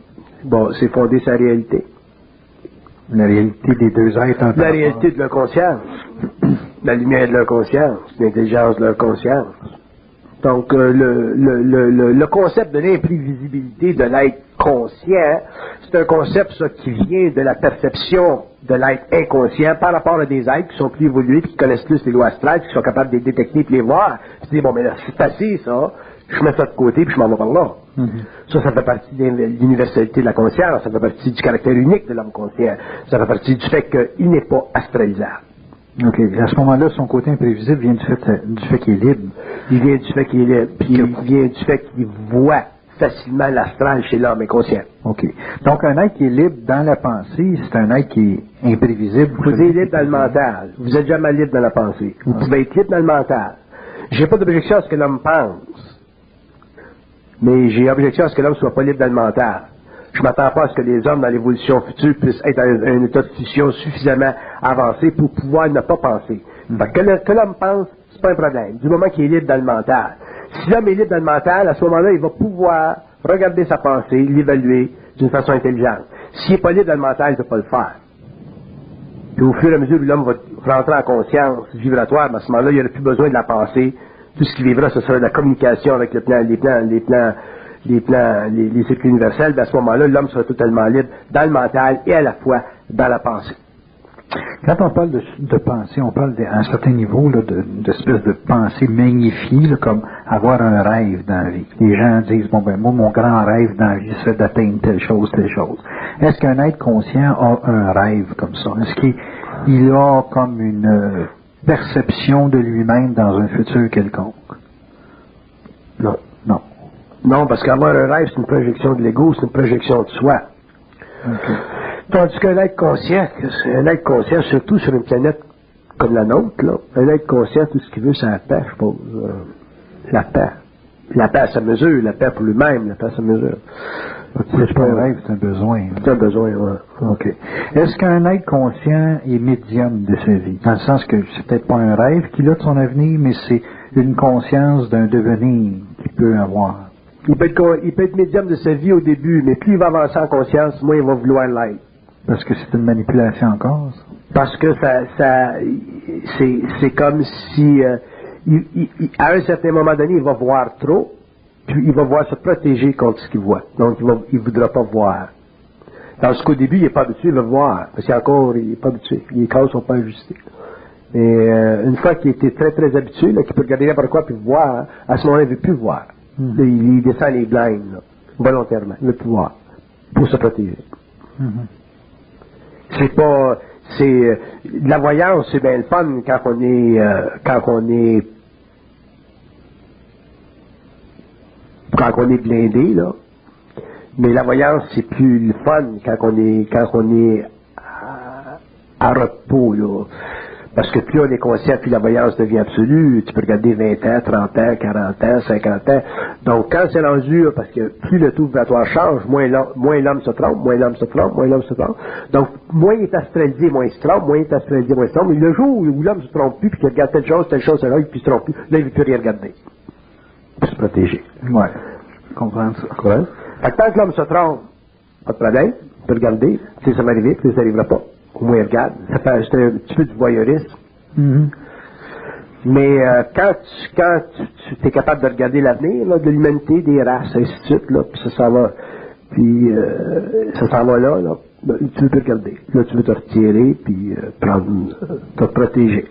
Bon, c'est fondé sur la réalité. La réalité des deux êtres. La réalité de la conscience. la lumière de leur conscience. L'intelligence de leur conscience. Donc, euh, le, le, le, le, concept de l'imprévisibilité de l'être conscient, c'est un concept qui vient de la perception de l'être inconscient par rapport à des êtres qui sont plus évolués, qui connaissent plus les lois astrales, qui sont capables de les détecter et de les voir. Tu dis, bon, mais là, c'est assez, ça. Je mets ça de côté, puis je m'en vais par là. Mm-hmm. Ça, ça fait partie de l'universalité de la conscience, ça fait partie du caractère unique de l'homme conscient, ça fait partie du fait qu'il n'est pas astralisable. OK. À ce moment-là, son côté imprévisible vient du fait, du fait qu'il est libre. Il vient du fait qu'il est libre. Puis il vient du fait qu'il voit facilement l'astral chez l'homme inconscient. OK. Donc, un être qui est libre dans la pensée, c'est un être qui est imprévisible. Vous êtes libre dans le mental. Vous êtes jamais libre dans la pensée. Vous pouvez être libre dans le mental. J'ai pas d'objection à ce que l'homme pense. Mais j'ai objection à ce que l'homme soit pas libre dans le mental. Je m'attends pas à ce que les hommes dans l'évolution future puissent être dans un, état de fusion suffisamment avancé pour pouvoir ne pas penser. que, l'homme pense, c'est pas un problème. Du moment qu'il est libre dans le mental. Si l'homme est libre dans le mental, à ce moment-là, il va pouvoir regarder sa pensée, l'évaluer d'une façon intelligente. S'il n'est pas libre dans le mental, il ne peut pas le faire. Puis au fur et à mesure où l'homme va rentrer en conscience vibratoire, à ce moment-là, il n'y aura plus besoin de la pensée. Tout ce qui vivra, ce sera de la communication avec le plan, les plans, les plans les plans, les, les cycles universels, ben à ce moment-là, l'homme sera totalement libre dans le mental et à la fois dans la pensée. Quand on parle de, de pensée, on parle à un certain niveau d'espèce de, de, pensée magnifiée, comme avoir un rêve dans la vie. Les gens disent, bon ben moi, mon grand rêve dans la vie, c'est d'atteindre telle chose, telle chose. Est-ce qu'un être conscient a un rêve comme ça? Est-ce qu'il a comme une euh, perception de lui-même dans un futur quelconque? Non. Non. Non, parce qu'avoir un rêve, c'est une projection de l'ego, c'est une projection de soi. Tandis qu'un être conscient, un être conscient, surtout sur une planète comme la nôtre, là, un être conscient, tout ce qu'il veut, c'est la paix, je suppose. Euh, la paix. La paix à sa mesure, la paix pour lui-même, la paix à sa mesure. C'est pas un rêve, c'est un besoin. C'est un besoin, oui. OK. Est-ce qu'un être conscient est médium de sa vie? Dans le sens que c'est peut-être pas un rêve qu'il a de son avenir, mais c'est une conscience d'un devenir qu'il peut avoir. Il peut, être, il peut être médium de sa vie au début, mais plus il va avancer en conscience, moins il va vouloir l'être. Parce que c'est une manipulation encore. ça. Parce que ça, ça c'est, c'est comme si, euh, il- à un certain moment donné, il va voir trop, puis il va voir se protéger contre ce qu'il voit. Donc, il ne voudra pas voir. Parce qu'au début, il n'est pas habitué, il va voir. Parce qu'encore, il n'est pas habitué. Les cases ne sont pas ajustées. Et euh, une fois qu'il était très, très habitué, qu'il peut regarder n'importe quoi puis voir, à ce moment-là, il ne veut plus voir. Là, il, il descend les blinds, là, volontairement. Il ne veut plus voir. Pour se protéger. Mhm. C'est pas, c'est euh, la voyance, c'est bien le fun quand on est, euh, quand on est, quand on est blindé là. Mais la voyance, c'est plus le fun quand on est, quand on est à, à repos là. Parce que plus on est conscient, plus la voyance devient absolue. Tu peux regarder 20 ans, 30 ans, 40 ans, 50 ans. Donc, quand c'est rendu, parce que plus le taux vibratoire change, moins l'homme, se trompe, moins l'homme se trompe, moins l'homme se trompe. Donc, moins il est astralisé, moins il se trompe, moins il est astralisé, moins il se trompe. Mais le jour où l'homme se trompe plus, puis qu'il regarde telle chose, telle chose, telle chose, puis il se trompe plus, là, il ne veut plus rien regarder. Pour se protéger. Ouais. Je comprends ça. Quoi? Fait que tant que l'homme se trompe, pas de problème, il peut regarder, tu sais, ça va arriver, puis ça n'arrivera pas. Au moins, il regarde. C'est un petit peu du voyeurisme. Mhm. Mais euh, quand tu quand tu, tu es capable de regarder l'avenir de l'humanité, des races, ainsi de suite, là, puis ça s'en va, puis euh, ça s'en va là, là, ben, tu veux plus regarder. Là, tu veux te retirer, puis euh, prendre, te protéger.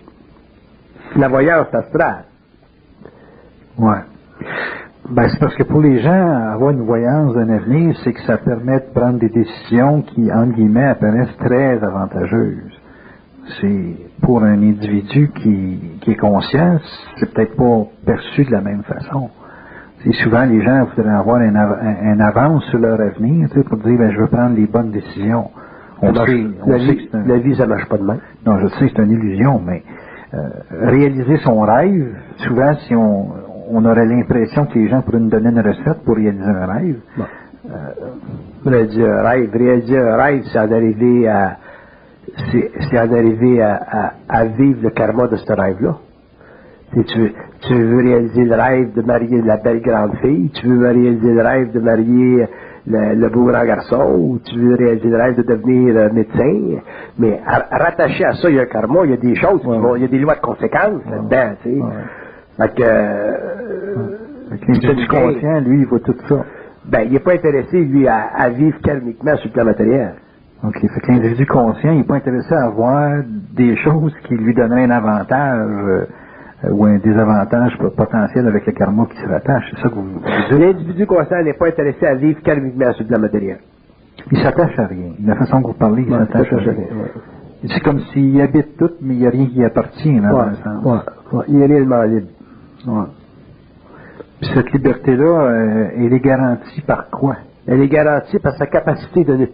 La voyance astrale. Ouais. Ben, c'est parce que pour les gens, avoir une voyance d'un avenir, c'est que ça permet de prendre des décisions qui, entre guillemets, apparaissent très avantageuses. C'est pour un individu qui, qui est conscient, c'est peut-être pas perçu de la même façon. C'est souvent les gens voudraient avoir un, av- un- un avance sur leur avenir, tu sais, pour dire, ben, je veux prendre les bonnes décisions. On Ça sait, marche- on la, sait vie, un- la vie, ça marche pas de même. non, je sais, c'est une illusion, mais euh, réaliser son rêve, souvent, si on, on aurait l'impression que les gens pourraient nous donner une recette pour réaliser un rêve, Bon. Réaliser un rêve, réaliser un rêve, c'est en arriver à, c'est, c'est en arriver à, à, à vivre le karma de ce rêve-là. Si tu, veux, tu veux réaliser le rêve de marier la belle grande fille, tu veux réaliser le rêve de marier le, le beau grand garçon, ou tu veux réaliser le rêve de devenir euh, médecin, mais à- rattaché à ça, il y a un karma, il y a des choses, Ouais. vont- il y a des lois de conséquences là-dedans, tu sais. Ouais. Fait que, euh, conscient, lui, il voit tout ça. ben, il n'est pas intéressé, lui, à, à vivre karmiquement sur le plan matériel. OK. Fait que l'individu conscient, il n'est pas intéressé à voir des choses qui lui donneraient un avantage euh, ou un désavantage potentiel avec le karma qui se rattache. C'est ça que vous, vous dites? L'individu conscient n'est pas intéressé à vivre karmiquement sur le plan matériel. Il s'attache à rien. De la façon que vous parlez, il s'attache à rien. C'est comme s'il habite tout, mais il n'y a rien qui appartient, là, dans sens. Il est réellement libre. Ouais. Puis cette liberté-là, euh, elle est garantie par quoi? Elle est garantie par sa capacité de ne,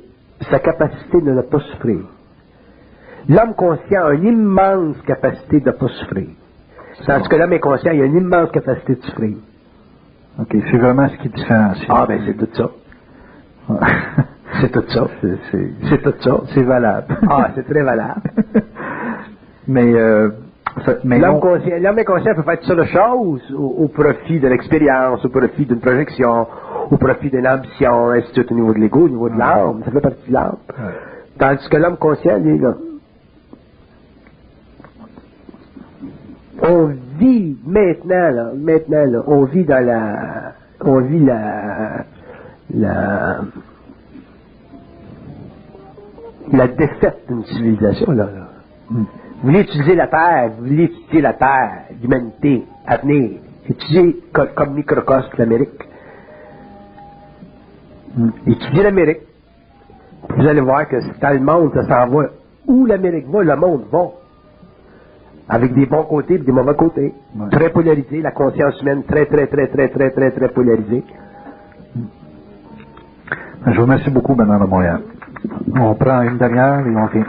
sa capacité de ne pas souffrir. L'homme conscient a une immense capacité de ne pas souffrir. Tandis que l'homme inconscient, il a une immense capacité de souffrir. OK, c'est vraiment ce qui différencie. Ah, ben, c'est tout ça. Ouais. C'est tout ça. [LAUGHS] c'est, tout ça. c'est valable. Ah, c'est très valable. [LAUGHS] mais, euh, L'homme on- conscient, l'homme inconscient peut faire toutes sortes de choses au, au profit de l'expérience, au profit d'une projection, au profit d'une ambition, ainsi de suite, au niveau de l'ego, au niveau de l'âme? Ça fait partie de l'âme. Ouais. Tandis que l'homme conscient, lui, là, on vit maintenant, là, maintenant, là, on vit dans la, on vit la, la, la défaite d'une civilisation, là, là. Hmm. Vous voulez utiliser la Terre, vous voulez étudier la Terre, l'humanité, à venir, étudier co- comme microcosme l'Amérique. Hmm. Étudiez l'Amérique. Vous allez voir que dans le monde, ça s'en va. Où l'Amérique va, le monde va. Avec des bons côtés et des mauvais côtés. Ouais. Très polarisé, la conscience humaine très, très, très, très, très, très, très polarisée. Je vous remercie beaucoup, Bernard de Montréal. On prend une demi-heure et on vient.